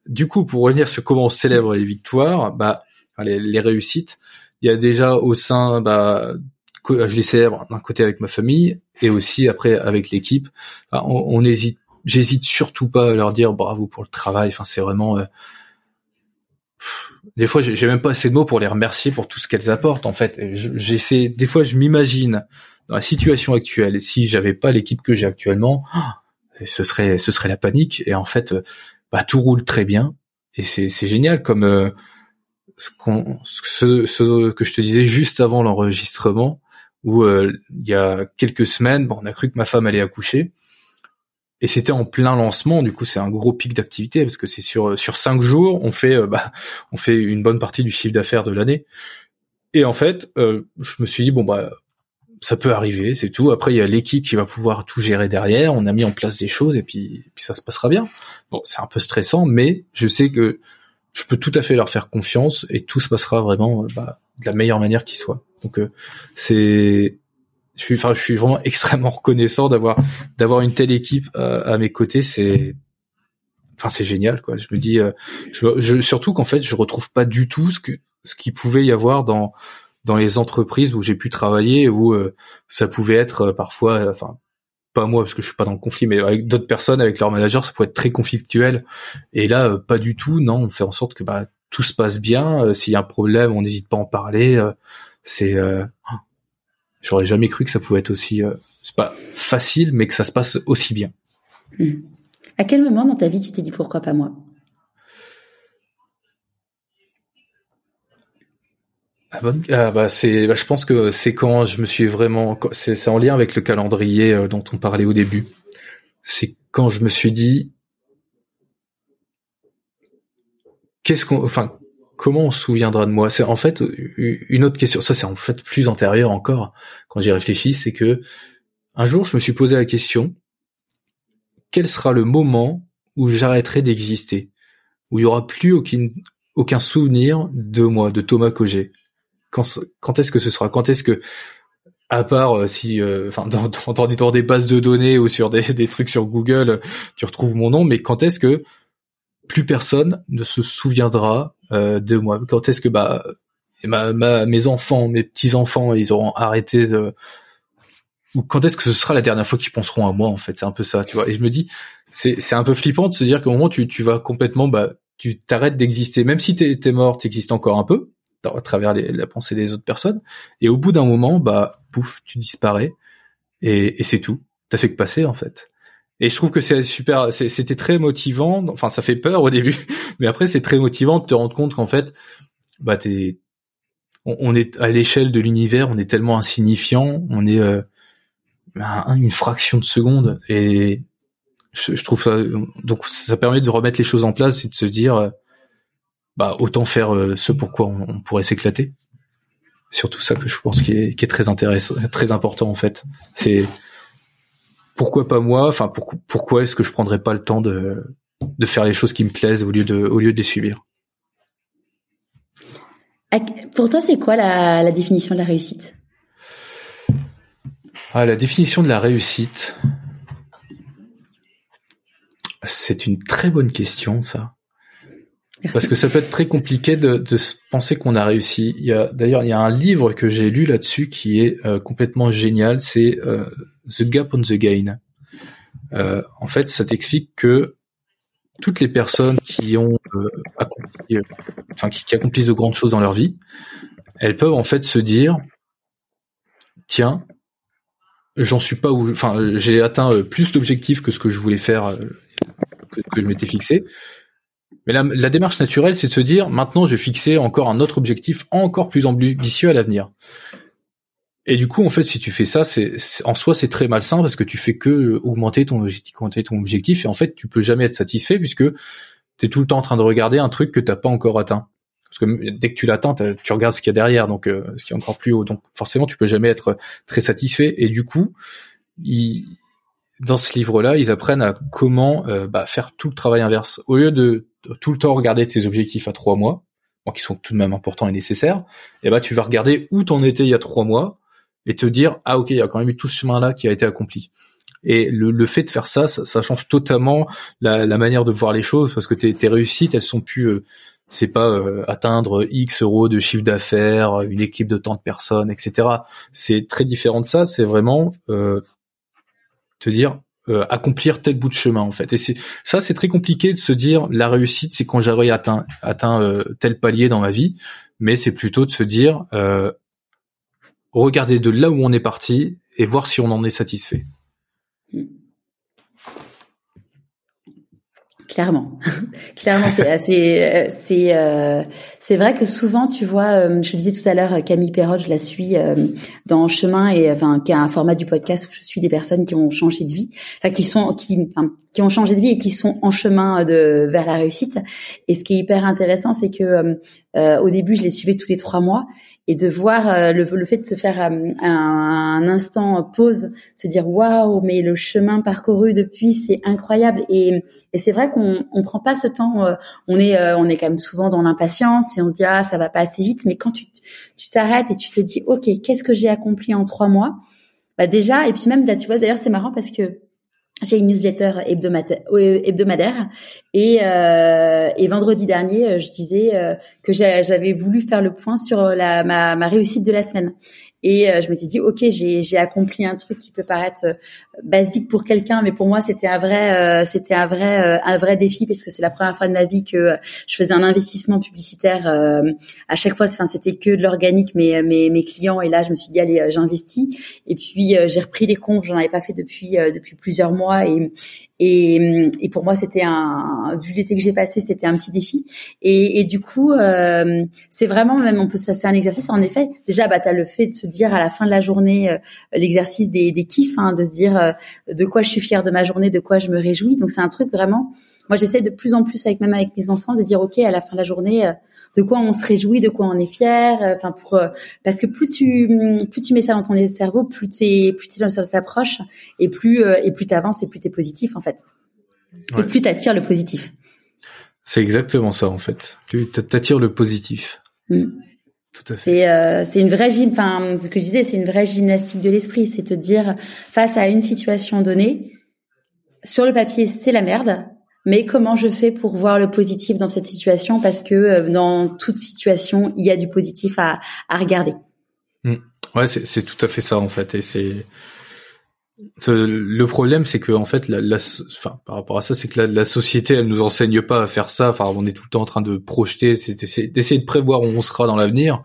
Du coup pour revenir sur comment on célèbre les victoires bah les, les réussites il y a déjà au sein bah je les célèbre d'un côté avec ma famille et aussi après avec l'équipe. on, hésite, j'hésite surtout pas à leur dire bravo pour le travail. Enfin, c'est vraiment. Euh, des fois, j'ai même pas assez de mots pour les remercier pour tout ce qu'elles apportent. En fait, j'essaie. Des fois, je m'imagine dans la situation actuelle. Si j'avais pas l'équipe que j'ai actuellement, ce serait, ce serait la panique. Et en fait, bah, tout roule très bien. Et c'est, génial comme euh, ce, ce, ce, que je te disais juste avant l'enregistrement où euh, il y a quelques semaines, bon, on a cru que ma femme allait accoucher. Et c'était en plein lancement, du coup c'est un gros pic d'activité parce que c'est sur sur cinq jours on fait euh, bah on fait une bonne partie du chiffre d'affaires de l'année. Et en fait, euh, je me suis dit bon bah ça peut arriver, c'est tout. Après il y a l'équipe qui va pouvoir tout gérer derrière. On a mis en place des choses et puis, puis ça se passera bien. Bon c'est un peu stressant, mais je sais que je peux tout à fait leur faire confiance et tout se passera vraiment bah, de la meilleure manière qui soit. Donc euh, c'est je suis enfin je suis vraiment extrêmement reconnaissant d'avoir d'avoir une telle équipe euh, à mes côtés, c'est enfin c'est génial quoi. Je me dis euh, je, surtout qu'en fait, je retrouve pas du tout ce que ce qu'il pouvait y avoir dans dans les entreprises où j'ai pu travailler où ça pouvait être parfois enfin pas moi parce que je suis pas dans le conflit, mais avec d'autres personnes, avec leurs managers, ça pouvait être très conflictuel. Et là, pas du tout. Non, on fait en sorte que bah, tout se passe bien. S'il y a un problème, on n'hésite pas à en parler c'est euh, j'aurais jamais cru que ça pouvait être aussi euh, c'est pas facile mais que ça se passe aussi bien. Hmm. À quel moment dans ta vie tu t'es dit pourquoi pas moi? Ah, ah, bah c'est bah, je pense que c'est quand je me suis vraiment c'est en lien avec le calendrier euh, dont on parlait au début. C'est quand je me suis dit qu'est-ce qu'on enfin comment on se souviendra de moi? C'est en fait une autre question. Ça, c'est en fait plus antérieur encore quand j'y réfléchis. C'est que un jour, je me suis posé la question quel sera le moment où j'arrêterai d'exister, où il y aura plus aucun, souvenir de moi, de Thomas Cogé. Quand, est-ce que ce sera? Quand est-ce que à part euh, si, euh, enfin, dans, dans, dans, des bases de données ou sur des trucs sur Google, tu retrouves mon nom, mais quand est-ce que plus personne ne se souviendra euh, de moi. Quand est-ce que bah ma, mes enfants, mes petits enfants, ils auront arrêté de ou quand est-ce que ce sera la dernière fois qu'ils penseront à moi en fait? C'est un peu ça tu vois et je me dis c'est c'est un peu flippant de se dire qu'au moment tu tu vas complètement bah tu t'arrêtes d'exister même si t'es es mort t'existes encore un peu à travers la pensée des autres personnes. Et au bout d'un moment, bah, pouf, tu disparais et, et c'est tout. T'as fait que passer en fait. Et je trouve que c'est super, c'était très motivant. Enfin, ça fait peur au début, mais après c'est très motivant de te rendre compte qu'en fait, bah t'es, on, est à l'échelle de l'univers, on est tellement insignifiant, on est euh, une fraction de seconde et je, trouve ça donc ça permet de remettre les choses en place et de se dire euh, bah autant faire euh, ce pourquoi on, on pourrait s'éclater surtout ça que je pense qui qui est très intéressant très important en fait c'est pourquoi pas moi enfin pourquoi est-ce que je prendrais pas le temps de de faire les choses qui me plaisent au lieu de au lieu de les subir? Pour toi c'est quoi la, la définition de la réussite? Ah, la définition de la réussite c'est une très bonne question, ça. Parce que ça peut être très compliqué de, de penser qu'on a réussi. Il y a d'ailleurs il y a un livre que j'ai lu là-dessus qui est euh, complètement génial. C'est euh, The Gap on the Gain. Euh, en fait, ça t'explique que toutes les personnes qui ont accompli, enfin qui, qui, accomplissent de grandes choses dans leur vie, elles peuvent en fait se dire tiens, j'en suis pas où, enfin j'ai atteint plus d'objectifs que ce que je voulais faire que, je m'étais fixé. Mais la, la, démarche naturelle, c'est de se dire, maintenant, je vais fixer encore un autre objectif encore plus ambitieux à l'avenir. Et du coup, en fait, si tu fais ça, c'est en soi, c'est très malsain parce que tu fais que augmenter ton objectif, augmenter ton objectif, et en fait, tu peux jamais être satisfait puisque tu es tout le temps en train de regarder un truc que t'as pas encore atteint. Parce que dès que tu l'atteins, tu regardes ce qu'il y a derrière, donc euh, ce qui est encore plus haut. Donc forcément, tu peux jamais être très satisfait. Et du coup, il, dans ce livre-là, ils apprennent à comment euh, bah, faire tout le travail inverse. Au lieu de, tout le temps regarder tes objectifs à trois mois, qui sont tout de même importants et nécessaires, et eh bah tu vas regarder où t'en étais il y a trois mois et te dire ah ok il y a quand même eu tout ce chemin-là qui a été accompli. Et le, fait de faire ça, ça, change totalement la, manière de voir les choses parce que tes, tes réussites, elles sont plus euh, c'est pas euh, atteindre X euros de chiffre d'affaires, une équipe de tant de personnes, etc. C'est très différent de ça. C'est vraiment te dire euh, accomplir tel bout de chemin en fait. Et c'est ça, c'est très compliqué de se dire la réussite, c'est quand j'aurai atteint atteint euh, tel palier dans ma vie, mais c'est plutôt de se dire euh, regarder de là où on est parti et voir si on en est satisfait. Clairement, clairement, c'est assez, c'est, euh, c'est vrai que souvent, tu vois, euh, je disais tout à l'heure, Camille Perrot, je la suis euh, dans Chemin et enfin, qui a un format du podcast où je suis des personnes qui ont changé de vie, enfin, qui sont, qui, qui ont changé de vie et qui sont en chemin de vers la réussite. Et ce qui est hyper intéressant, c'est que au début, je les suivais tous les trois mois et de voir euh, le, le, fait de se faire euh, un, instant pause, se dire waouh, mais le chemin parcouru depuis c'est incroyable. Et, et c'est vrai qu'on on prend pas ce temps, euh, on est on est quand même souvent dans l'impatience et on se dit ah ça va pas assez vite, mais quand tu tu t'arrêtes et tu te dis ok qu'est-ce que j'ai accompli en trois mois, bah déjà et puis même là tu vois d'ailleurs c'est marrant parce que j'ai une newsletter hebdomadaire et, euh, et vendredi dernier, euh, je disais euh, que j'avais voulu faire le point sur ma réussite de la semaine. Et euh, je m'étais dit, ok, j'ai accompli un truc qui peut paraître euh, basique pour quelqu'un, mais pour moi c'était un vrai, euh, c'était un vrai, un vrai défi parce que c'est la première fois de ma vie que je faisais un investissement publicitaire. à chaque fois, enfin c'était que de l'organique, mes, mes mes clients. Et là, je me suis dit, allez, j'investis. Et puis j'ai repris les comptes, j'en avais pas fait depuis depuis plusieurs mois et et, et pour moi, c'était un, vu l'été que j'ai passé, c'était un petit défi. Et, et du coup, euh, c'est vraiment même, on peut, c'est un exercice. En effet, déjà, bah, t'as le fait de se dire à la fin de la journée, euh, l'exercice des, des kiffs, hein, de se dire euh, de quoi je suis fière de ma journée, de quoi je me réjouis. Donc c'est un truc vraiment. Moi, j'essaie de plus en plus avec même avec mes enfants de dire, ok, à la fin de la journée de quoi on se réjouit, de quoi on est fier. Enfin, pour parce que plus tu plus tu mets ça dans ton cerveau, plus t'es plus t'es dans cette approche et plus et plus t'avances et plus t'es positif en fait. Et plus t'attires le positif. C'est exactement ça en fait. Tu t'attires le positif. Mm. C'est euh, c'est une vraie gym. Enfin, ce que je disais, c'est une vraie gymnastique de l'esprit. C'est te dire face à une situation donnée, sur le papier c'est la merde, mais comment je fais pour voir le positif dans cette situation? Parce que euh, dans toute situation, il y a du positif à, à regarder. Mmh. Ouais, c'est tout à fait ça en fait, et c'est le problème, c'est que en fait, la, enfin, par rapport à ça, c'est que la, société, elle nous enseigne pas à faire ça. Enfin, on est tout le temps en train de projeter, d'essayer de prévoir où on sera dans l'avenir.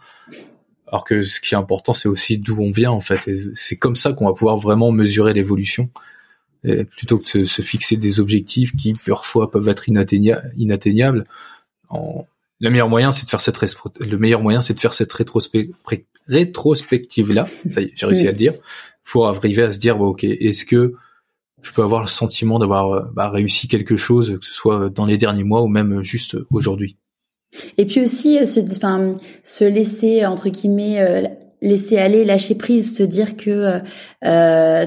Alors que ce qui est important, c'est aussi d'où on vient en fait. C'est comme ça qu'on va pouvoir vraiment mesurer l'évolution, plutôt que de se fixer des objectifs qui parfois peuvent être inatteignables. En... Le meilleur moyen, c'est de faire cette le meilleur moyen, c'est de faire cette rétrospective là. Ça y est, j'ai réussi à le dire faut arriver à se dire bon, ok est-ce que je peux avoir le sentiment d'avoir euh, bah, réussi quelque chose que ce soit dans les derniers mois ou même juste aujourd'hui? Et puis aussi euh, se enfin se laisser entre guillemets euh, laisser aller, lâcher prise, se dire que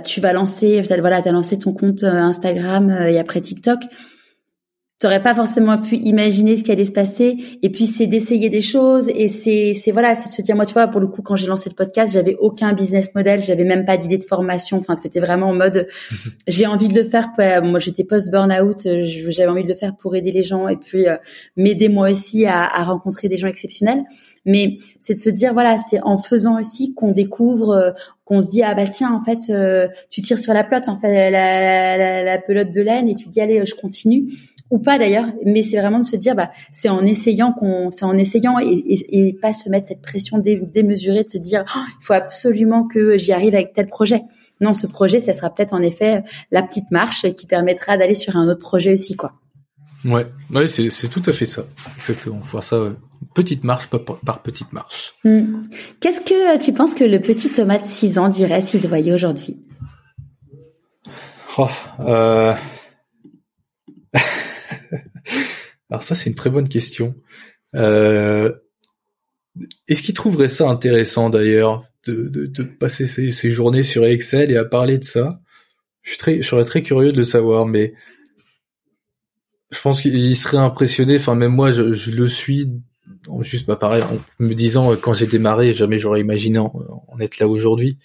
tu vas lancer, voilà, t'as lancé ton compte Instagram et après TikTok t'aurais pas forcément pu imaginer ce qui allait se passer. Et puis c'est d'essayer des choses et c'est c'est voilà c'est de se dire moi tu vois pour le coup quand j'ai lancé le podcast j'avais aucun business model. J'avais même pas d'idée de formation. Enfin c'était vraiment en mode j'ai envie de le faire moi j'étais post burnout j'avais envie de le faire pour aider les gens et puis euh, m'aider moi aussi à, à, rencontrer des gens exceptionnels. Mais c'est de se dire voilà c'est en faisant aussi qu'on découvre euh, qu'on se dit ah bah tiens en fait euh, tu tires sur la pelote en fait la, la, la pelote de laine et tu dis allez je continue ou pas d'ailleurs, mais c'est vraiment de se dire, bah, c'est en essayant qu'on, c'est en essayant et, et, et, pas se mettre cette pression démesurée de se dire, oh, il faut absolument que j'y arrive avec tel projet. Non, ce projet, ça sera peut-être en effet la petite marche qui permettra d'aller sur un autre projet aussi, quoi. Ouais, ouais, c'est, c'est tout à fait ça. Exactement. Voir ça, petite marche par, petite marche. Hmm. Qu'est-ce que tu penses que le petit Thomas de 6 ans dirait s'il te voyait aujourd'hui? Oh, euh... Alors ça, c'est une très bonne question. Euh, est-ce qu'il trouverait ça intéressant d'ailleurs de, de, passer ses, journées sur Excel et à parler de ça? Je très, je serais très curieux de le savoir, mais je pense qu'il serait impressionné. Enfin, même moi, je, le suis. Juste, bah, pareil, en me disant quand j'ai démarré, jamais j'aurais imaginé en, être là aujourd'hui.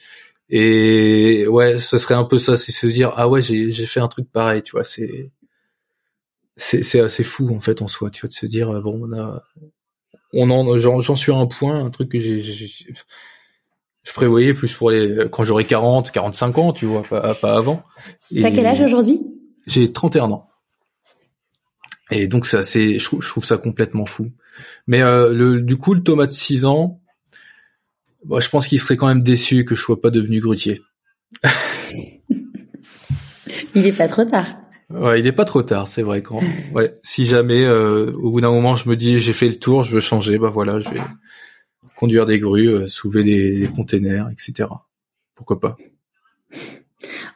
Et ouais, ce serait un peu ça, c'est se dire ah ouais, j'ai fait un truc pareil, tu vois. C'est c'est assez fou en fait en soi, tu vois, de se dire euh, bon, on a, on en, j'en suis à un point, un truc que j'ai, je prévoyais plus pour les quand j'aurai 40, 45 ans, tu vois, pas, pas avant. T'as quel âge aujourd'hui? J'ai 31 ans. Et donc c'est assez, je trouve, je trouve ça complètement fou. Mais euh, le, du coup, le Thomas de 6 ans, bah, je pense qu'il serait quand même déçu que je sois pas devenu grutier. Il est pas trop tard. Ouais, il est pas trop tard, c'est vrai. Quand, ouais, si jamais euh, au bout d'un moment je me dis j'ai fait le tour, je veux changer, bah voilà, je vais conduire des grues, euh, soulever des, des containers, etc. Pourquoi pas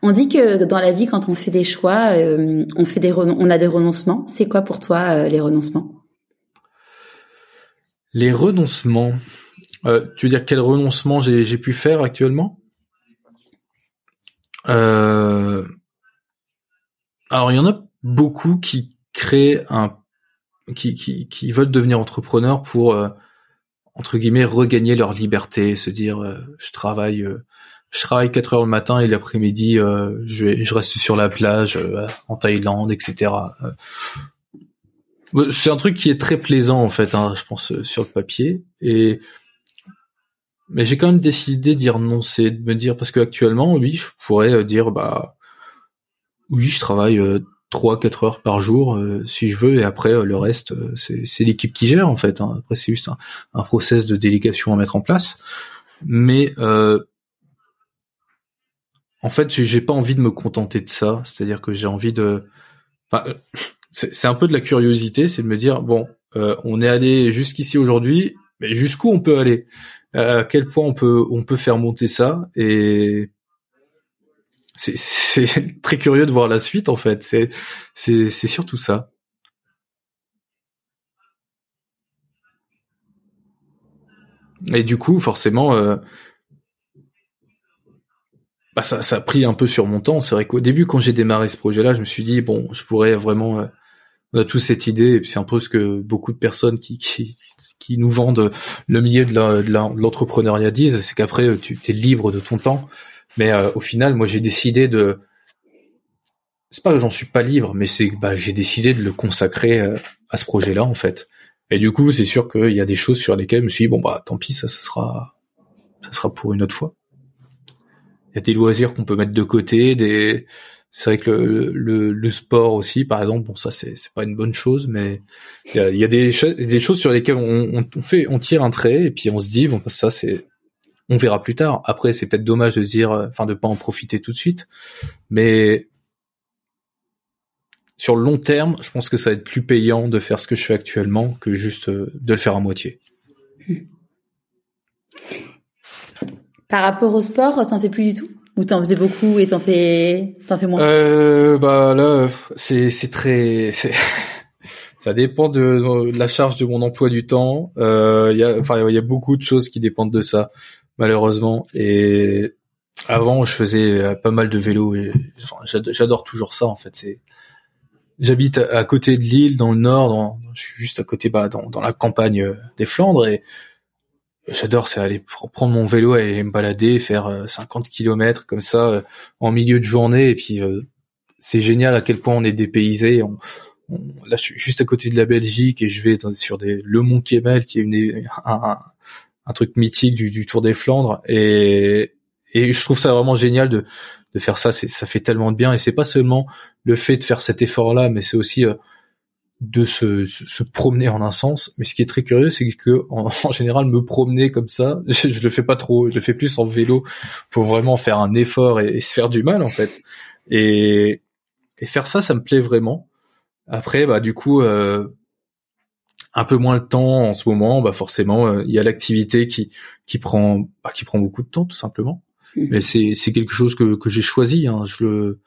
On dit que dans la vie, quand on fait des choix, euh, on fait des on a des renoncements. C'est quoi pour toi les renoncements? Les renoncements. tu veux dire quel renoncement j'ai pu faire actuellement? Euh, alors il y en a beaucoup qui créent un, qui qui, qui veulent devenir entrepreneurs pour euh, entre guillemets regagner leur liberté, se dire euh, je travaille euh, je travaille 4 heures le matin et l'après-midi je vais, je reste sur la plage en Thaïlande, etc. c'est un truc qui est très plaisant en fait, hein, je pense sur le papier et mais j'ai quand même décidé d'y renoncer, de me dire parce que actuellement oui je pourrais dire bah oui, je travaille euh, trois, quatre heures par jour euh, si je veux, et après euh, le reste, c'est l'équipe qui gère en fait. Hein. Après, c'est juste un, un, process de délégation à mettre en place. Mais en fait, j'ai pas envie de me contenter de ça. C'est-à-dire que j'ai envie de. Enfin, c'est un peu de la curiosité, c'est de me dire bon, on est allé jusqu'ici aujourd'hui, mais jusqu'où on peut aller? À quel point on peut on peut faire monter ça? Et c'est très curieux de voir la suite en fait. C'est surtout ça. Et du coup, forcément, euh, bah ça, ça a pris un peu sur mon temps. C'est vrai qu'au début, quand j'ai démarré ce projet-là, je me suis dit bon, je pourrais vraiment. Euh, on a tous cette idée, et c'est un peu ce que beaucoup de personnes qui, qui, qui nous vendent le milieu de l'entrepreneuriat disent, c'est qu'après tu es libre de ton temps. Mais euh, au final, moi, j'ai décidé de. C'est pas que j'en suis pas libre, mais c'est bah, j'ai décidé de le consacrer euh, à ce projet-là, en fait. Et du coup, c'est sûr qu'il y a des choses sur lesquelles je me suis dit bon bah tant pis, ça, ça sera, ça sera pour une autre fois. y a des loisirs qu'on peut mettre de côté, des c'est vrai que le, le, le, sport aussi, par exemple, bon ça c'est c'est pas une bonne chose, mais il y a, y a, des des choses sur lesquelles on, on, fait on tire un trait et puis on se dit bon bah, ça c'est on verra plus tard. Après c'est peut-être dommage de dire enfin de pas en profiter tout de suite, mais sur le long terme, je pense que ça va être plus payant de faire ce que je fais actuellement que juste euh, de le faire à moitié. Par rapport au sport, t'en fais plus du tout? Ou t'en faisais beaucoup et t'en fais t'en fais moins? Euh, Bah là, c'est c'est très ça dépend de, la charge de mon emploi du temps. Euh, il y a enfin il y a beaucoup de choses qui dépendent de ça malheureusement et avant je faisais euh, pas mal de vélo j'adore toujours ça en fait c'est j'habite à côté de Lille dans le nord je suis juste à côté bah dans, dans la campagne des Flandres et j'adore, c'est aller prendre mon vélo et me balader, faire 50 euh, km comme ça euh, en milieu de journée. Et puis euh, c'est génial à quel point on est dépaysé. On, là, je suis juste à côté de la Belgique et je vais sur des, le Mont Kemmel, qui est un, un, truc mythique du, du, Tour des Flandres. Et, et je trouve ça vraiment génial de, de faire ça. Ça fait tellement de bien. Et c'est pas seulement le fait de faire cet effort-là, mais c'est aussi de se, se, promener en un sens. Mais ce qui est très curieux, c'est que en, général, me promener comme ça, je, je, le fais pas trop. Je le fais plus en vélo pour vraiment faire un effort et, se faire du mal en fait. Et, et, faire ça, ça me plaît vraiment. Après, bah du coup, euh, un peu moins le temps en ce moment. Bah forcément, euh, il y a l'activité qui qui prend bah, qui prend beaucoup de temps tout simplement. Mmh. Mais c'est c'est quelque chose que que j'ai choisi. Hein. Je le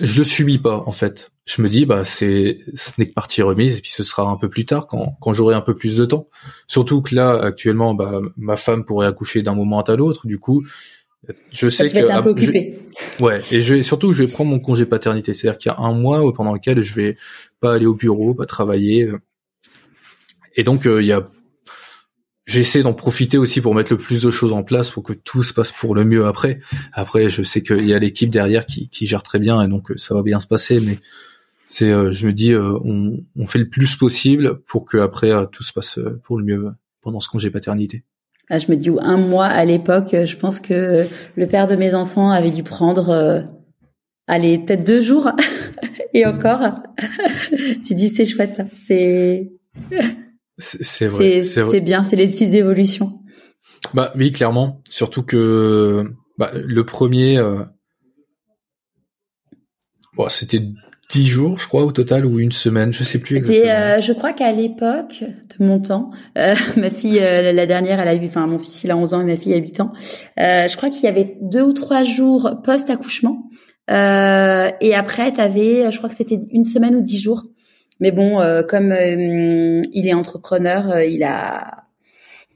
je le subis pas en fait. Je me dis bah c'est ce n'est que partie remise et puis ce sera un peu plus tard quand quand j'aurai un peu plus de temps. Surtout que là actuellement bah ma femme pourrait accoucher d'un moment à l'autre. Du coup, je sais que un peu occupé. ouais et je vais surtout je vais prendre mon congé paternité. C'est-à-dire qu'il y a un mois pendant lequel je vais pas aller au bureau, pas travailler. Et donc euh, il a j'essaie d'en profiter aussi pour mettre le plus de choses en place pour que tout se passe pour le mieux après. Après, je sais qu'il y a l'équipe derrière qui, qui, gère très bien et donc euh, ça va bien se passer. Mais c'est, euh, je me dis, euh, on, on, fait le plus possible pour que après tout se passe pour le mieux pendant ce congé paternité. Ah, je me dis, un mois à l'époque, je pense que le père de mes enfants avait dû prendre, allez, peut-être deux jours et encore. tu dis, c'est chouette. C'est c'est vrai. C'est bien, c'est les petites évolutions. Bah oui, clairement. Surtout que bah, le premier, euh... bon, c'était dix jours, je crois, au total, ou une semaine, je sais plus exactement. Euh, je crois qu'à l'époque de mon temps, euh, ma fille, euh, la dernière, elle a eu, enfin, mon fils, il a 11 ans et ma fille a 8 ans. Euh, je crois qu'il y avait deux ou trois jours post-accouchement. et après, tu avais, je crois que c'était une semaine ou dix jours mais bon, euh, comme euh, il est entrepreneur, euh, il a,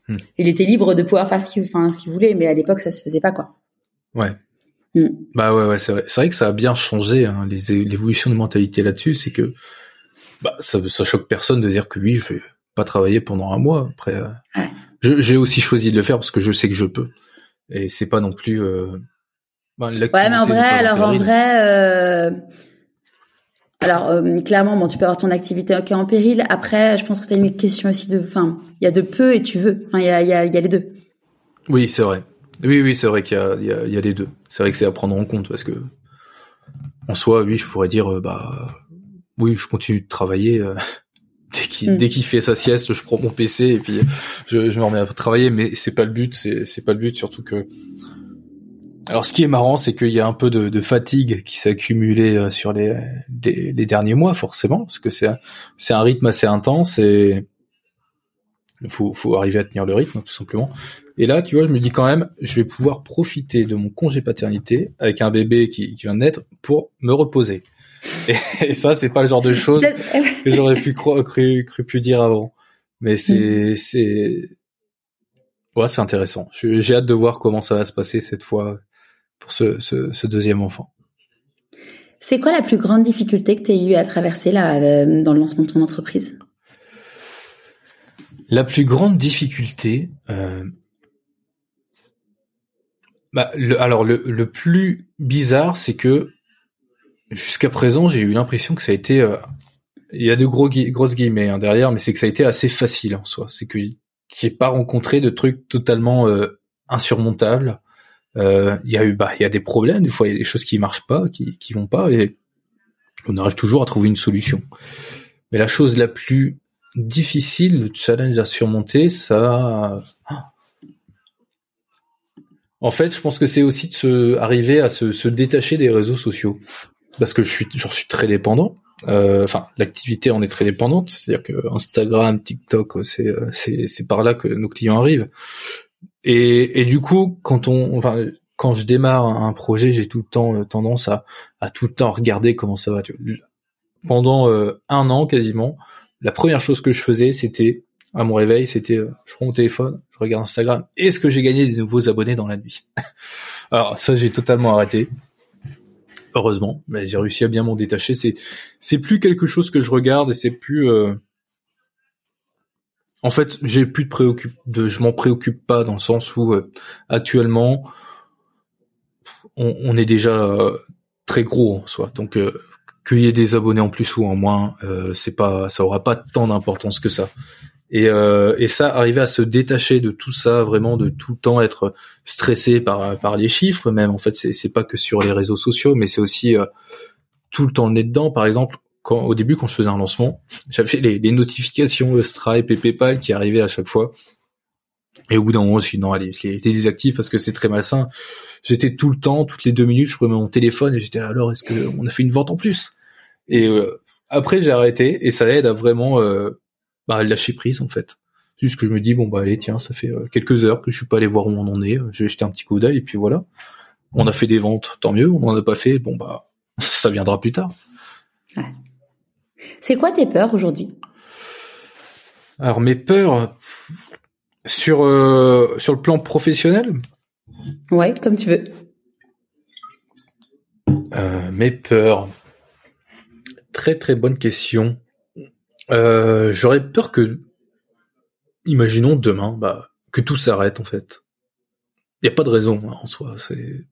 hmm. il était libre de pouvoir faire ce qu'il, enfin, ce qu'il voulait, mais à l'époque, ça se faisait pas, quoi. Ouais. Hmm. Bah ouais, ouais, c'est vrai. C'est vrai que ça a bien changé hein, les, l'évolution de mentalité là-dessus, c'est que bah ça, ça choque personne de dire que oui, je vais pas travailler pendant un mois. Après, j'ai aussi choisi de le faire parce que je sais que je peux, et c'est pas non plus. Bah, ouais, mais en vrai, alors en vrai. Alors euh, clairement, bon, tu peux avoir ton activité qui est en péril. Après, je pense que tu as une question aussi de, enfin, il y a de peu et tu veux. Enfin, il y a, y, a, y a les deux. Oui, c'est vrai. Oui, oui, c'est vrai qu'il y a, y, a, y a les deux. C'est vrai que c'est à prendre en compte parce que en soi, oui, je pourrais dire, euh, bah, oui, je continue de travailler. Euh, dès qu'il mm. dès qu'il fait sa sieste, je prends mon PC et puis je, je me remets à travailler. Mais c'est pas le but. C'est c'est pas le but, surtout que alors, ce qui est marrant, c'est qu'il y a un peu de, de fatigue qui s'est accumulée euh, sur les, les, les, derniers mois, forcément, parce que c'est c'est un rythme assez intense et il faut, faut arriver à tenir le rythme, tout simplement. Et là, tu vois, je me dis quand même, je vais pouvoir profiter de mon congé paternité avec un bébé qui, qui vient de naître pour me reposer. Et, ça, c'est pas le genre de choses que j'aurais pu cru, cru, cru pu dire avant. Mais c'est mm. c'est ouais, c'est intéressant. J'ai hâte de voir comment ça va se passer cette fois pour ce, ce, deuxième enfant. C'est quoi la plus grande difficulté que tu as eu à traverser là, euh, dans le lancement de ton entreprise? La plus grande difficulté, euh... bah, le, alors le, le, plus bizarre, c'est que jusqu'à présent, j'ai eu l'impression que ça a été, euh, il y a de gros grosses guillemets hein, derrière, mais c'est que ça a été assez facile en soi. C'est que j'ai pas rencontré de trucs totalement euh, insurmontables. Il y a eu bah il y a des problèmes. Des fois il y a des choses qui marchent pas qui qui vont pas et on arrive toujours à trouver une solution. Mais la chose la plus difficile le challenge à surmonter ça en fait je pense que c'est aussi de se arriver à se, se détacher des réseaux sociaux. Parce que je suis j'en suis très dépendant. Euh, enfin l'activité en est très dépendante, c'est-à-dire que Instagram, TikTok, c'est euh, c'est par là que nos clients arrivent. Et et du coup, quand on enfin quand je démarre un projet, j'ai tout le temps euh, tendance à à tout le temps regarder comment ça va. Pendant un an quasiment, la première chose que je faisais, c'était à mon réveil, c'était je prends mon téléphone, je regarde Instagram, est-ce que j'ai gagné des nouveaux abonnés dans la nuit? Alors ça, j'ai totalement arrêté heureusement, mais j'ai réussi à bien m'en détacher. C'est c'est plus quelque chose que je regarde et c'est plus. Euh... En fait, j'ai plus de préoccupe, de, je m'en préoccupe pas dans le sens où euh, actuellement on, on, est déjà euh, très gros en soi, donc euh, qu'il y ait des abonnés en plus ou en moins, c'est pas, ça aura pas tant d'importance que ça. Et, euh, et ça, arriver à se détacher de tout ça, vraiment de tout le temps être stressé par par les chiffres, même en fait, c'est c'est pas que sur les réseaux sociaux, mais c'est aussi euh, tout le temps le nez dedans. Par exemple, quand au début, quand je faisais un lancement, j'avais les, les notifications Stripe et PayPal qui arrivaient à chaque fois. Et au bout d'un moment, je suis non, allez, je les, désactive parce que c'est très malsain. J'étais tout le temps, toutes les deux minutes, je prenais mon téléphone et j'étais là, alors, est-ce que on a fait une vente en plus? Et euh, après, j'ai arrêté et ça aide à vraiment euh, bah lâcher prise en fait. Juste que je me dis bon bah allez tiens ça fait euh, quelques heures que je suis pas allé voir où on en est, je vais jeter un petit coup d'œil et puis voilà. On a fait des ventes, tant mieux. On en a pas fait, bon bah ça viendra plus tard. Ouais. C'est quoi tes peurs aujourd'hui? Alors mes peurs sur euh, sur le plan professionnel? Ouais, comme tu veux. Euh, mes peurs. Très très bonne question. Euh, j'aurais peur que, imaginons demain, bah, que tout s'arrête en fait. Il n'y a pas de raison hein, en soi. C'est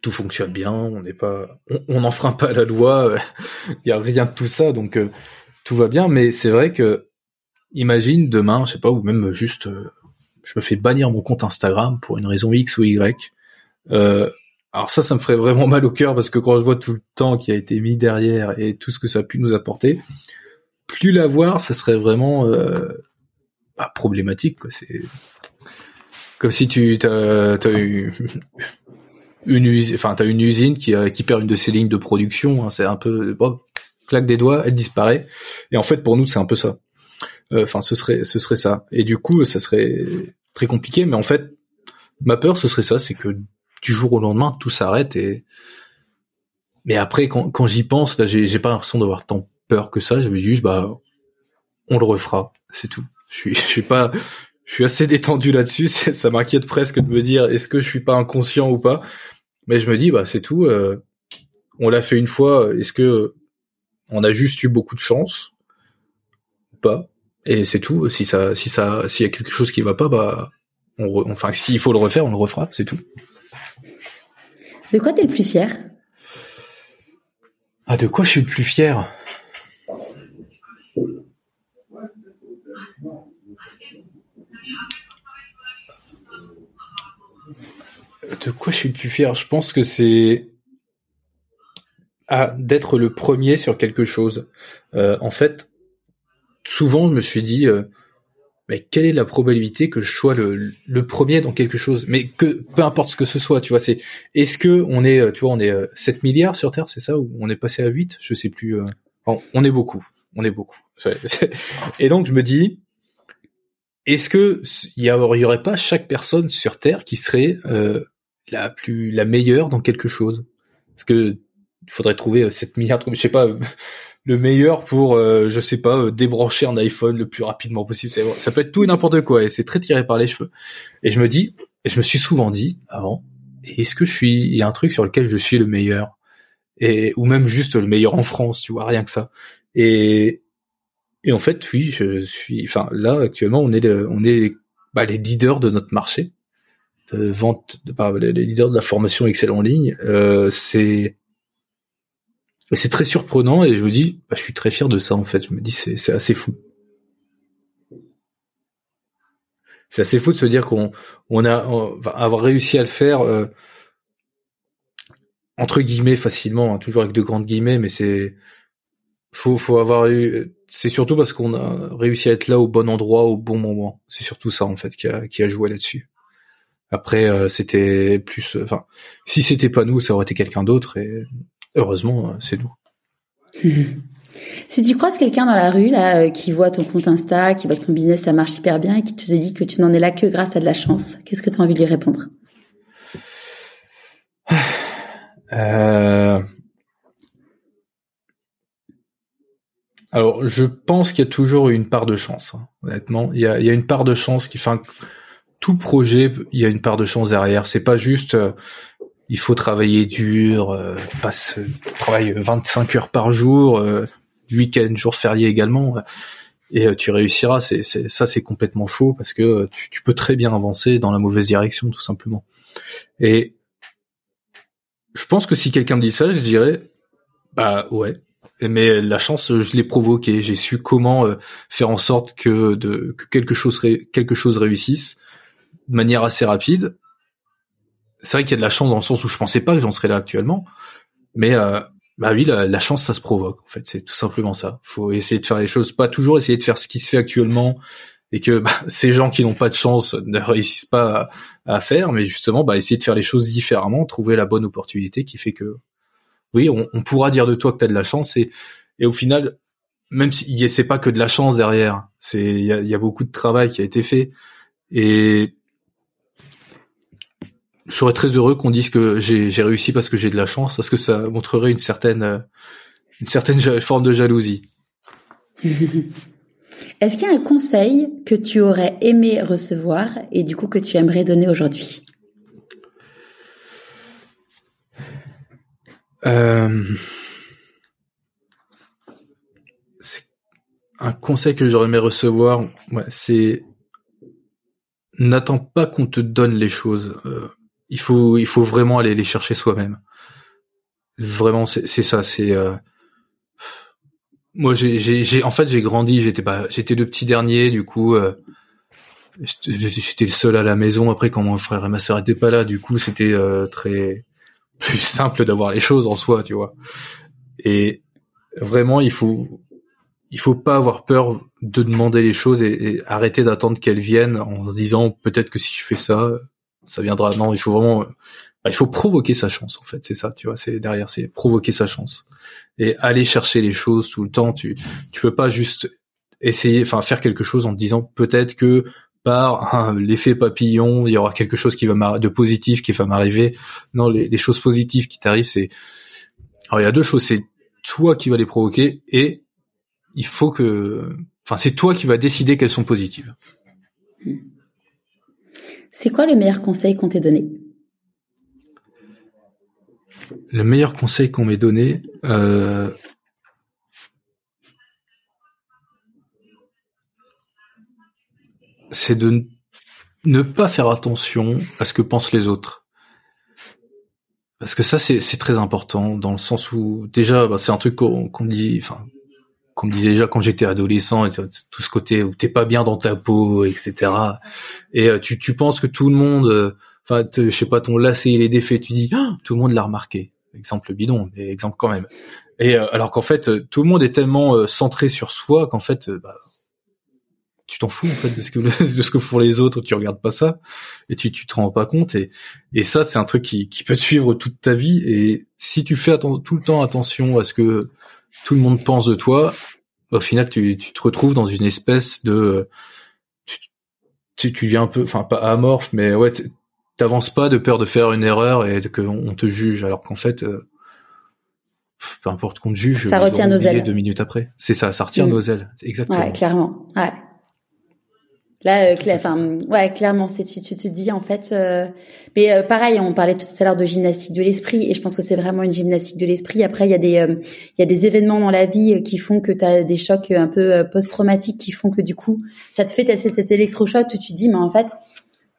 tout fonctionne bien, on n'est pas, on n'enfreint pas la loi, il y a rien de tout ça, donc euh, tout va bien. Mais c'est vrai que, imagine demain, je sais pas, ou même juste, euh, je me fais bannir mon compte Instagram pour une raison X ou Y. alors ça, ça me ferait vraiment mal au cœur parce que quand je vois tout le temps qui a été mis derrière et tout ce que ça a pu nous apporter, plus l'avoir, ça serait vraiment euh, bah, problématique. C'est comme si tu as, eu une usine, enfin t'as une usine qui, qui perd une de ses lignes de production. Hein, c'est un peu, claque des doigts, elle disparaît. Et en fait, pour nous, c'est un peu ça. Euh, enfin, ce serait, ce serait ça. Et du coup, ça serait très compliqué. Mais en fait, ma peur, ce serait ça, c'est que du jour au lendemain, tout s'arrête et mais après, quand, quand j'y pense, là, j'ai pas l'impression d'avoir tant peur que ça. Je me dis juste, bah, on le refera, c'est tout. Je suis, je suis pas, je suis assez détendu là-dessus. Ça m'inquiète presque de me dire, est-ce que je suis pas inconscient ou pas? Mais je me dis, bah, c'est tout. Euh, on l'a fait une fois. Est-ce que on a juste eu beaucoup de chance ou pas? Et c'est tout. Si ça, si ça, s'il y a quelque chose qui va pas, bah, on enfin, s'il faut le refaire, on le refera. C'est tout. De quoi t'es le plus fier? Ah, de quoi je suis le plus fier? De quoi je suis le plus fier Je pense que c'est d'être le premier sur quelque chose. Euh, en fait, souvent je me suis dit, euh, mais quelle est la probabilité que je sois le, le, premier dans quelque chose? Mais que peu importe ce que ce soit, tu vois, c'est est-ce que on est, tu vois, on est 7 euh, milliards sur Terre, c'est ça? Ou on est passé à 8 Je sais plus. on est beaucoup, on est beaucoup. Et donc je me dis, est-ce que il y, aurait pas chaque personne sur Terre qui serait euh, la plus la meilleure dans quelque chose Parce que il faudrait trouver 7 euh, milliards de je sais pas le meilleur pour euh, je sais pas débrancher un iPhone le plus rapidement possible. Ça peut être tout et n'importe quoi et c'est très tiré par les cheveux. Et je me dis, et je me suis souvent dit avant, est-ce que je suis il y a un truc sur lequel je suis le meilleur? Et ou même juste le meilleur en France, tu vois, rien que ça. Et et en fait, oui, je suis. Enfin, là actuellement, on est on est bah, les leaders de notre marché vente, bah, les leaders de la formation Excel en ligne. Euh, c'est c'est très surprenant et je me dis, bah, je suis très fier de ça en fait. Je me dis, c'est assez fou. c'est assez fou de se dire qu'on on a va avoir réussi à le faire euh, entre guillemets facilement, hein, toujours avec de grandes guillemets, mais c'est faut faut avoir eu c'est surtout parce qu'on a réussi à être là au bon endroit au bon moment. C'est surtout ça en fait qui a qui a joué là-dessus. Après euh, c'était plus enfin si c'était pas nous, ça aurait été quelqu'un d'autre et heureusement euh, c'est nous. Si tu croises quelqu'un dans la rue là qui voit ton compte Insta, qui voit que ton business ça marche hyper bien et qui te dit que tu n'en es là que grâce à de la chance, qu'est-ce que tu as envie de lui répondre? Euh... Alors, je pense qu'il y a toujours une part de chance. Hein, honnêtement, il y a, il y a une part de chance qui, enfin, tout projet, il y a une part de chance derrière. C'est pas juste, euh, il faut travailler dur, euh, passe, travaille 25 heures par jour, euh, week-end, jour férié également, et euh, tu réussiras. C'est, ça, c'est complètement faux parce que tu, peux très bien avancer dans la mauvaise direction, tout simplement. Et je pense que si quelqu'un me dit ça, je dirais, bah ouais. Mais la chance, je l'ai provoquée. J'ai su comment faire en sorte que, que quelque chose quelque chose réussisse de manière assez rapide. C'est vrai qu'il y a de la chance dans le sens où je pensais pas que j'en serais là actuellement, mais euh, bah oui, la, chance, ça se provoque. En fait, c'est tout simplement ça. Faut essayer de faire les choses, pas toujours essayer de faire ce qui se fait actuellement, et que bah, ces gens qui n'ont pas de chance ne réussissent pas à, faire, mais justement, bah, essayer de faire les choses différemment, trouver la bonne opportunité qui fait que, oui, on, on pourra dire de toi que tu as de la chance, et, et au final, même si c'est pas que de la chance derrière, c'est il y a, y a, beaucoup de travail qui a été fait, et je serais très heureux qu'on dise que j'ai réussi parce que j'ai de la chance, parce que ça montrerait une certaine une certaine forme de jalousie. Est-ce qu'il y a un conseil que tu aurais aimé recevoir et du coup que tu aimerais donner aujourd'hui? Euh... Un conseil que j'aurais aimé recevoir, ouais, c'est n'attends pas qu'on te donne les choses. Euh, il faut, il faut vraiment aller les chercher soi-même. Vraiment, c'est ça. C'est euh, moi j'ai en fait j'ai grandi j'étais pas j'étais le petit dernier du coup euh, j'étais le seul à la maison après quand mon frère et ma sœur étaient pas là du coup c'était euh, très plus simple d'avoir les choses en soi tu vois et vraiment il faut il faut pas avoir peur de demander les choses et, et arrêter d'attendre qu'elles viennent en se disant peut-être que si je fais ça ça viendra. Non il faut vraiment bah, il faut provoquer sa chance en fait. C'est ça tu vois c'est derrière c'est provoquer sa chance. Et aller chercher les choses tout le temps tu tu peux pas juste essayer enfin faire quelque chose en te disant peut-être que par l'effet papillon il y aura quelque chose qui va de positif qui va m'arriver. Non les, les, choses positives qui t'arrivent c'est alors il y a deux choses. C'est toi qui va les provoquer et il faut que enfin c'est toi qui va décider qu'elles sont positives c'est quoi les meilleurs conseils qu'on t'ait donnés? Le meilleur conseil qu'on m'ait donné, euh, c'est de ne pas faire attention à ce que pensent les autres. Parce que ça, c'est très important dans le sens où déjà, bah, c'est un truc qu'on dit, qu'on me disait déjà quand j'étais adolescent, tout ce côté où t'es pas bien dans ta peau, etc. Et euh, tu, tu penses que tout le monde, euh, enfin, je sais pas, ton lacet il est défait, tu dis, ah, tout le monde l'a remarqué exemple bidon, mais exemple quand même. Et euh, alors qu'en fait, tout le monde est tellement euh, centré sur soi qu'en fait, bah, tu t'en fous en fait de ce que de ce que font les autres, tu regardes pas ça et tu tu te rends pas compte et et ça c'est un truc qui qui peut te suivre toute ta vie et si tu fais tout le temps attention à ce que tout le monde pense de toi, au final tu tu te retrouves dans une espèce de tu, tu viens un peu enfin pas amorphe mais ouais t'avances pas de peur de faire une erreur et qu'on te juge, alors qu'en fait, euh, peu importe qu'on te juge, ça retient nos ailes. Deux minutes après, c'est ça, ça retire mm. nos ailes, exactement. Ouais, clairement. Ouais. Là, euh, enfin, ouais, clairement, c'est tu, tu te dis en fait, euh, mais euh, pareil, on parlait tout à l'heure de gymnastique de l'esprit, et je pense que c'est vraiment une gymnastique de l'esprit. Après, il y a des, euh, il y a des événements dans la vie qui font que tu as des chocs un peu post-traumatiques qui font que du coup, ça te fait cet électrochoc où tu te dis, mais en fait,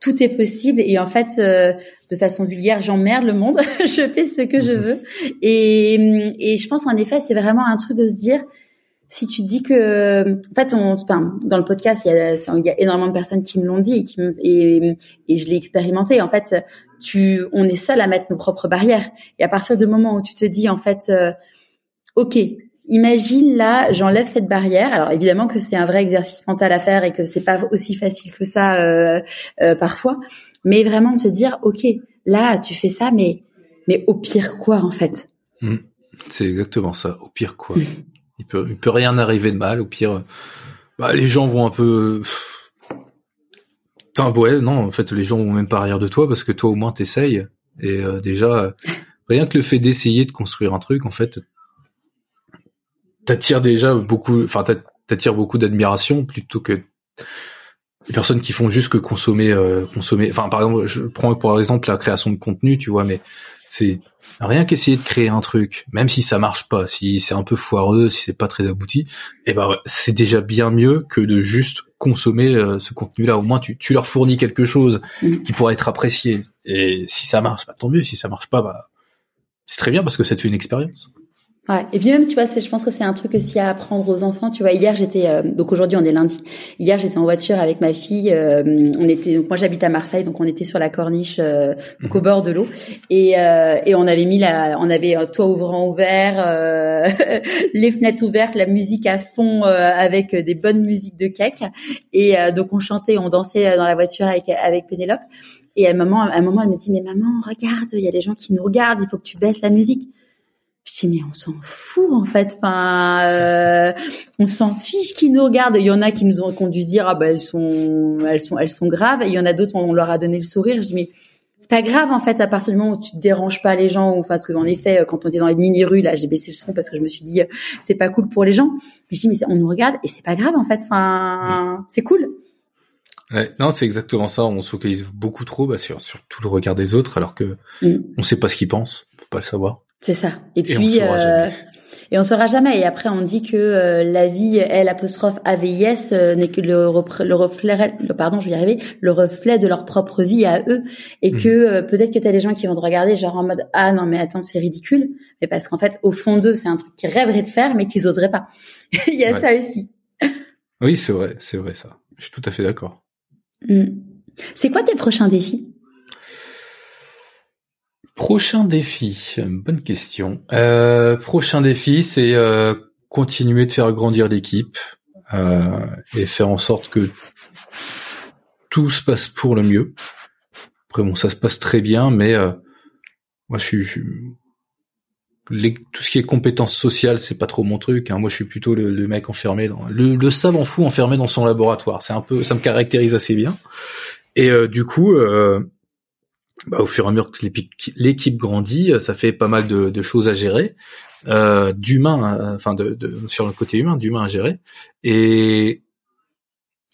tout est possible et en fait euh, de façon vulgaire j'emmerde le monde je fais ce que je veux. Et, et je pense en effet c'est vraiment un truc de se dire si tu dis que, en fait, on, enfin, dans le podcast, il y a, il y a énormément de personnes qui me l'ont dit et qui me, et, et je l'ai expérimenté. En fait, tu, on est seul à mettre nos propres barrières. Et à partir du moment où tu te dis, en fait, euh, ok, imagine là, j'enlève cette barrière. Alors évidemment que c'est un vrai exercice mental à faire et que c'est pas aussi facile que ça euh, euh, parfois, mais vraiment de se dire, ok, là, tu fais ça, mais mais au pire quoi en fait? Mmh. C'est exactement ça. Au pire quoi Il peut peut rien arriver de mal. Au pire, bah, les gens vont un peu. Putain, ouais, non, en fait, les gens vont même pas arrière de toi parce que toi au moins t'essayes. Et euh, déjà, rien que le fait d'essayer de construire un truc, en fait, t'attires déjà beaucoup, enfin t'attires beaucoup d'admiration plutôt que les personnes qui font juste que consommer, euh, consommer. Enfin, par exemple, je prends pour exemple la création de contenu, tu vois, mais c'est rien qu'essayer de créer un truc, même si ça marche pas, si c'est un peu foireux, si c'est pas très abouti, eh ben c'est déjà bien mieux que de juste consommer euh, ce contenu-là. Au moins, tu, tu leur fournis quelque chose mm. qui pourra être apprécié. Et si ça marche, bah, tant mieux. Si ça marche pas, bah c'est très bien parce que ça te fait une expérience. Ouais. Et puis même, tu vois, c'est, je pense que c'est un truc aussi à apprendre aux enfants. Tu vois, hier j'étais, euh, donc aujourd'hui on est lundi. Hier j'étais en voiture avec ma fille. Euh, on était, donc moi j'habite à Marseille, donc on était sur la corniche, euh, donc au mhm. bord de l'eau, et et on avait mis la, on avait un toit ouvrant ouvert, les fenêtres ouvertes, la musique à fond avec des bonnes musiques de cake. Et donc on chantait, on dansait dans la voiture avec avec Pénélope. Et à un moment, à un moment, elle me dit mais maman, regarde, il y a des gens qui nous regardent, il faut que tu baisses la musique. Je dis mais on s'en fout en fait. Enfin, euh, on s'en fiche qui nous regarde. Il y en a qui nous ont conduit dire ah ben elles sont, elles sont, elles sont graves. Et il y en a d'autres on leur a donné le sourire. Je dis mais c'est pas grave en fait à partir du moment où tu te déranges pas les gens ou parce que en effet quand on était dans les mini rues là j'ai baissé le son parce que je me suis dit c'est pas cool pour les gens. Mais je dis mais on nous regarde et c'est pas grave en fait. Enfin c'est cool. Ouais, non, c'est exactement ça. On se focalise beaucoup trop bah, sur, sur tout le regard des autres, alors que mm. on sait pas ce qu'ils pensent, on peut pas le savoir. C'est ça. Et, puis on euh, et on saura jamais. Et après on dit que euh, la vie L apostrophe AVIS euh, n'est que le, le reflet, le, pardon, je vais y arriver, le reflet de leur propre vie à eux, et hmm. que euh, peut-être que t'as des gens qui vont te regarder genre en mode ah non mais attends c'est ridicule, mais parce qu'en fait au fond d'eux c'est un truc qu'ils rêveraient de faire mais qu'ils oseraient pas. Il y a ça aussi. Oui c'est vrai, c'est vrai ça. Je suis tout à fait d'accord. Hmm. C'est quoi tes prochains défis? Prochain défi, bonne question. Euh, prochain défi, c'est euh, continuer de faire grandir l'équipe euh, et faire en sorte que tout se passe pour le mieux. Après bon, ça se passe très bien, mais moi je suis, tout ce qui est compétences sociales, c'est pas trop mon truc. Hein. Moi, je suis plutôt le, mec enfermé dans le, le savant fou enfermé dans son laboratoire. C'est un peu, ça me caractérise assez bien. Et du coup, bah, au fur et à mesure que l'équipe grandit, euh, ça fait pas mal de, choses à gérer, euh, d'humain, euh, enfin de, sur le côté humain, d'humain à gérer. Et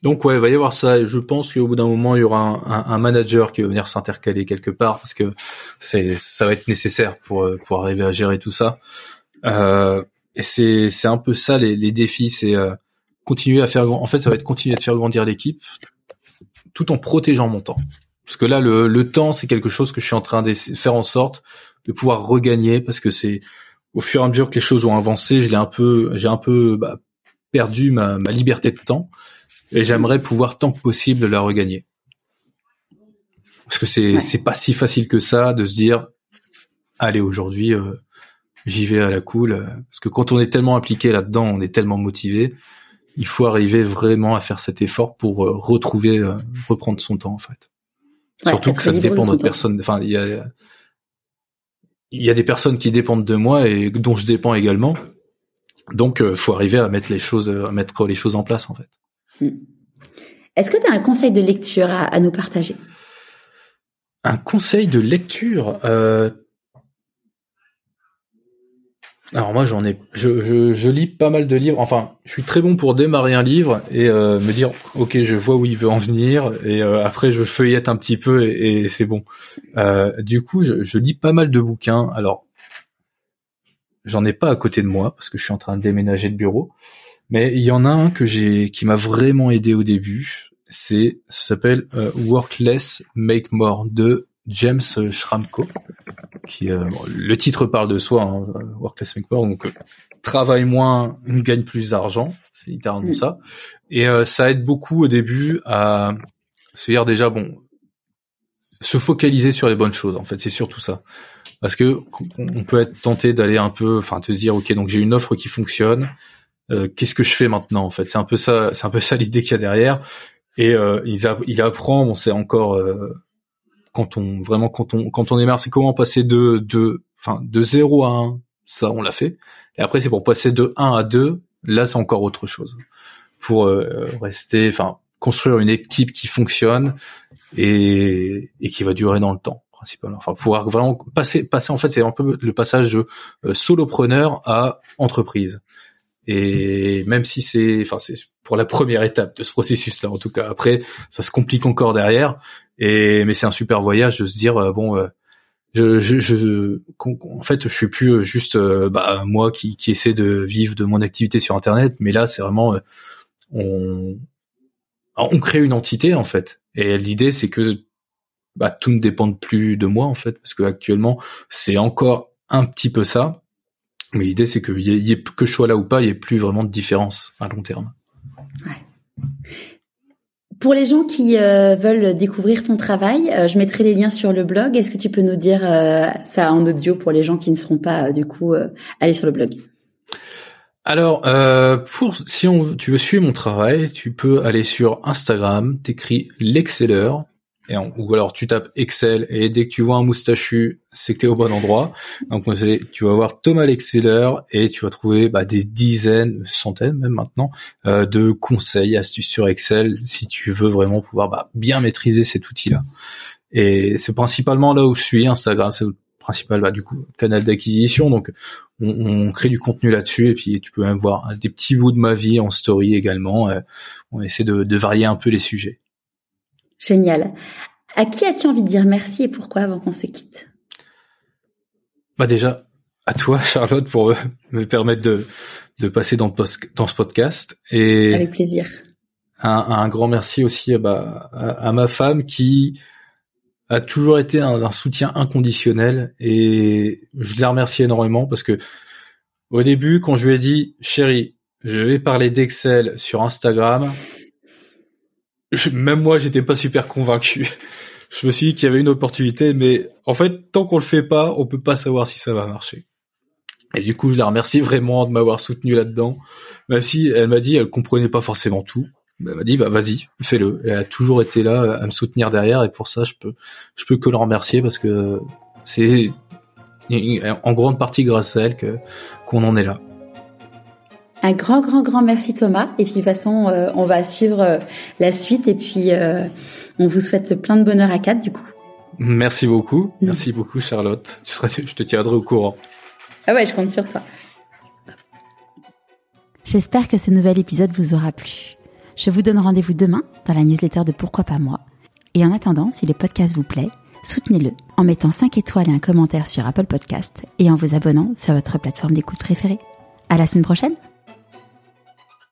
donc ouais, il va y avoir ça. Je pense qu'au bout d'un moment, il y aura un, manager qui va venir s'intercaler quelque part parce que c'est ça va être nécessaire pour pour arriver à gérer tout ça. et c'est c'est un peu ça les, les défis, c'est continuer à faire. En fait, ça va être continuer à faire grandir l'équipe tout en protégeant mon temps. Parce que là, le, le temps, c'est quelque chose que je suis en train de faire en sorte de pouvoir regagner, parce que c'est au fur et à mesure que les choses ont avancé, je l'ai un peu, j'ai un peu bah, perdu ma, ma liberté de temps, et j'aimerais pouvoir tant que possible la regagner. Parce que c'est c'est pas si facile que ça de se dire, allez aujourd'hui, euh, j'y vais à la cool. Parce que quand on est tellement impliqué là-dedans, on est tellement motivé, il faut arriver vraiment à faire cet effort pour euh, retrouver, euh, reprendre son temps en fait. Surtout que ça dépend d'autres personnes. Enfin, il y a, il y a des personnes qui dépendent de moi et dont je dépends également. Donc, euh, faut arriver à mettre les choses, à mettre les choses en place, en fait. Hmm. Est-ce que tu as un conseil de lecture à, nous partager? Un conseil de lecture euh, alors moi j'en ai, je, je, je, lis pas mal de livres. Enfin, je suis très bon pour démarrer un livre et euh, me dire ok je vois où il veut en venir et euh, après je feuillette un petit peu et, c'est bon. Euh, du coup je, je, lis pas mal de bouquins. Alors j'en ai pas à côté de moi parce que je suis en train de déménager de bureau, mais il y en a un que j'ai qui m'a vraiment aidé au début. C'est ça s'appelle Work Less Make More de James Schramko qui euh, le titre parle de soi, hein, Workless Make More, donc euh, travaille moins, gagne plus d'argent. C'est littéralement mm. ça. Et euh, ça aide beaucoup au début à se dire déjà bon, se focaliser sur les bonnes choses. En fait, c'est surtout ça. Parce que on peut être tenté d'aller un peu, enfin, te dire ok, donc j'ai une offre qui fonctionne. Euh, qu'est-ce que je fais maintenant En fait, c'est un peu ça, c'est un peu ça l'idée qu'il y a derrière. Et euh, il, il apprend, on sait encore euh, quand on vraiment quand on quand on est c'est comment passer de de enfin de 0 à 1, ça on l'a fait. Et après c'est pour passer de 1 à 2, là c'est encore autre chose. Pour euh, rester enfin construire une équipe qui fonctionne et et qui va durer dans le temps principalement. Enfin pouvoir vraiment passer passer en fait c'est un peu le passage de euh, solopreneur à entreprise. Et même si c'est, enfin, c'est pour la première étape de ce processus-là, en tout cas. Après, ça se complique encore derrière. Et mais c'est un super voyage de se dire euh, bon, euh, je, je, je, en fait, je suis plus euh, juste bah, moi qui, qui essaie de vivre de mon activité sur Internet, mais là, c'est vraiment on on crée une entité en fait. Et l'idée, c'est que bah, tout ne dépend plus de moi en fait, parce que actuellement, c'est encore un petit peu ça. Mais l'idée, c'est que, y y ait, que je sois là ou pas, il n'y ait plus vraiment de différence à long terme. Ouais. Pour les gens qui euh, veulent découvrir ton travail, euh, je mettrai les liens sur le blog. Est-ce que tu peux nous dire euh, ça en audio pour les gens qui ne seront pas du coup aller sur le blog? Alors, pour si on, tu veux suivre mon travail, tu peux aller sur Instagram, t'écris l'exceller ou alors tu tapes Excel et dès que tu vois un moustachu, c'est que tu es au bon endroit. Donc tu vas voir Thomas l'Exceller et tu vas trouver bah, des dizaines, centaines même maintenant, euh, de conseils, astuces sur Excel si tu veux vraiment pouvoir bah, bien maîtriser cet outil-là. Et c'est principalement là où je suis, Instagram, c'est le principal bah, du coup canal d'acquisition. Donc on, on, crée du contenu là-dessus et puis tu peux même voir des petits bouts de ma vie en story également. Euh, on essaie de, de varier un peu les sujets. Génial. À qui as-tu envie de dire merci et pourquoi avant qu'on se quitte? Bah déjà, à toi Charlotte pour me permettre de, de passer dans, dans ce podcast. Et Avec plaisir. Un, un grand merci aussi bah, à, ma femme qui a toujours été un, un, soutien inconditionnel et je la remercie énormément parce que au début, quand je lui ai dit, chérie, je vais parler d'Excel sur Instagram, même moi, j'étais pas super convaincu. Je me suis dit qu'il y avait une opportunité, mais en fait, tant qu'on le fait pas, on peut pas savoir si ça va marcher. Et du coup, je la remercie vraiment de m'avoir soutenu là-dedans, même si elle m'a dit, elle comprenait pas forcément tout. Elle m'a dit, bah vas-y, fais-le. Elle a toujours été là à me soutenir derrière, et pour ça, je peux, je peux que le remercier parce que c'est en grande partie grâce à elle que qu'on en est là. Un grand, grand, grand merci Thomas. Et puis de toute façon, euh, on va suivre euh, la suite et puis euh, on vous souhaite plein de bonheur à quatre du coup. Merci beaucoup. Mm. Merci beaucoup Charlotte. Tu seras, je te tiendrai au courant. Ah ouais, je compte sur toi. J'espère que ce nouvel épisode vous aura plu. Je vous donne rendez-vous demain dans la newsletter de Pourquoi pas moi. Et en attendant, si le podcast vous plaît, soutenez-le en mettant 5 étoiles et un commentaire sur Apple Podcast et en vous abonnant sur votre plateforme d'écoute préférée. À la semaine prochaine!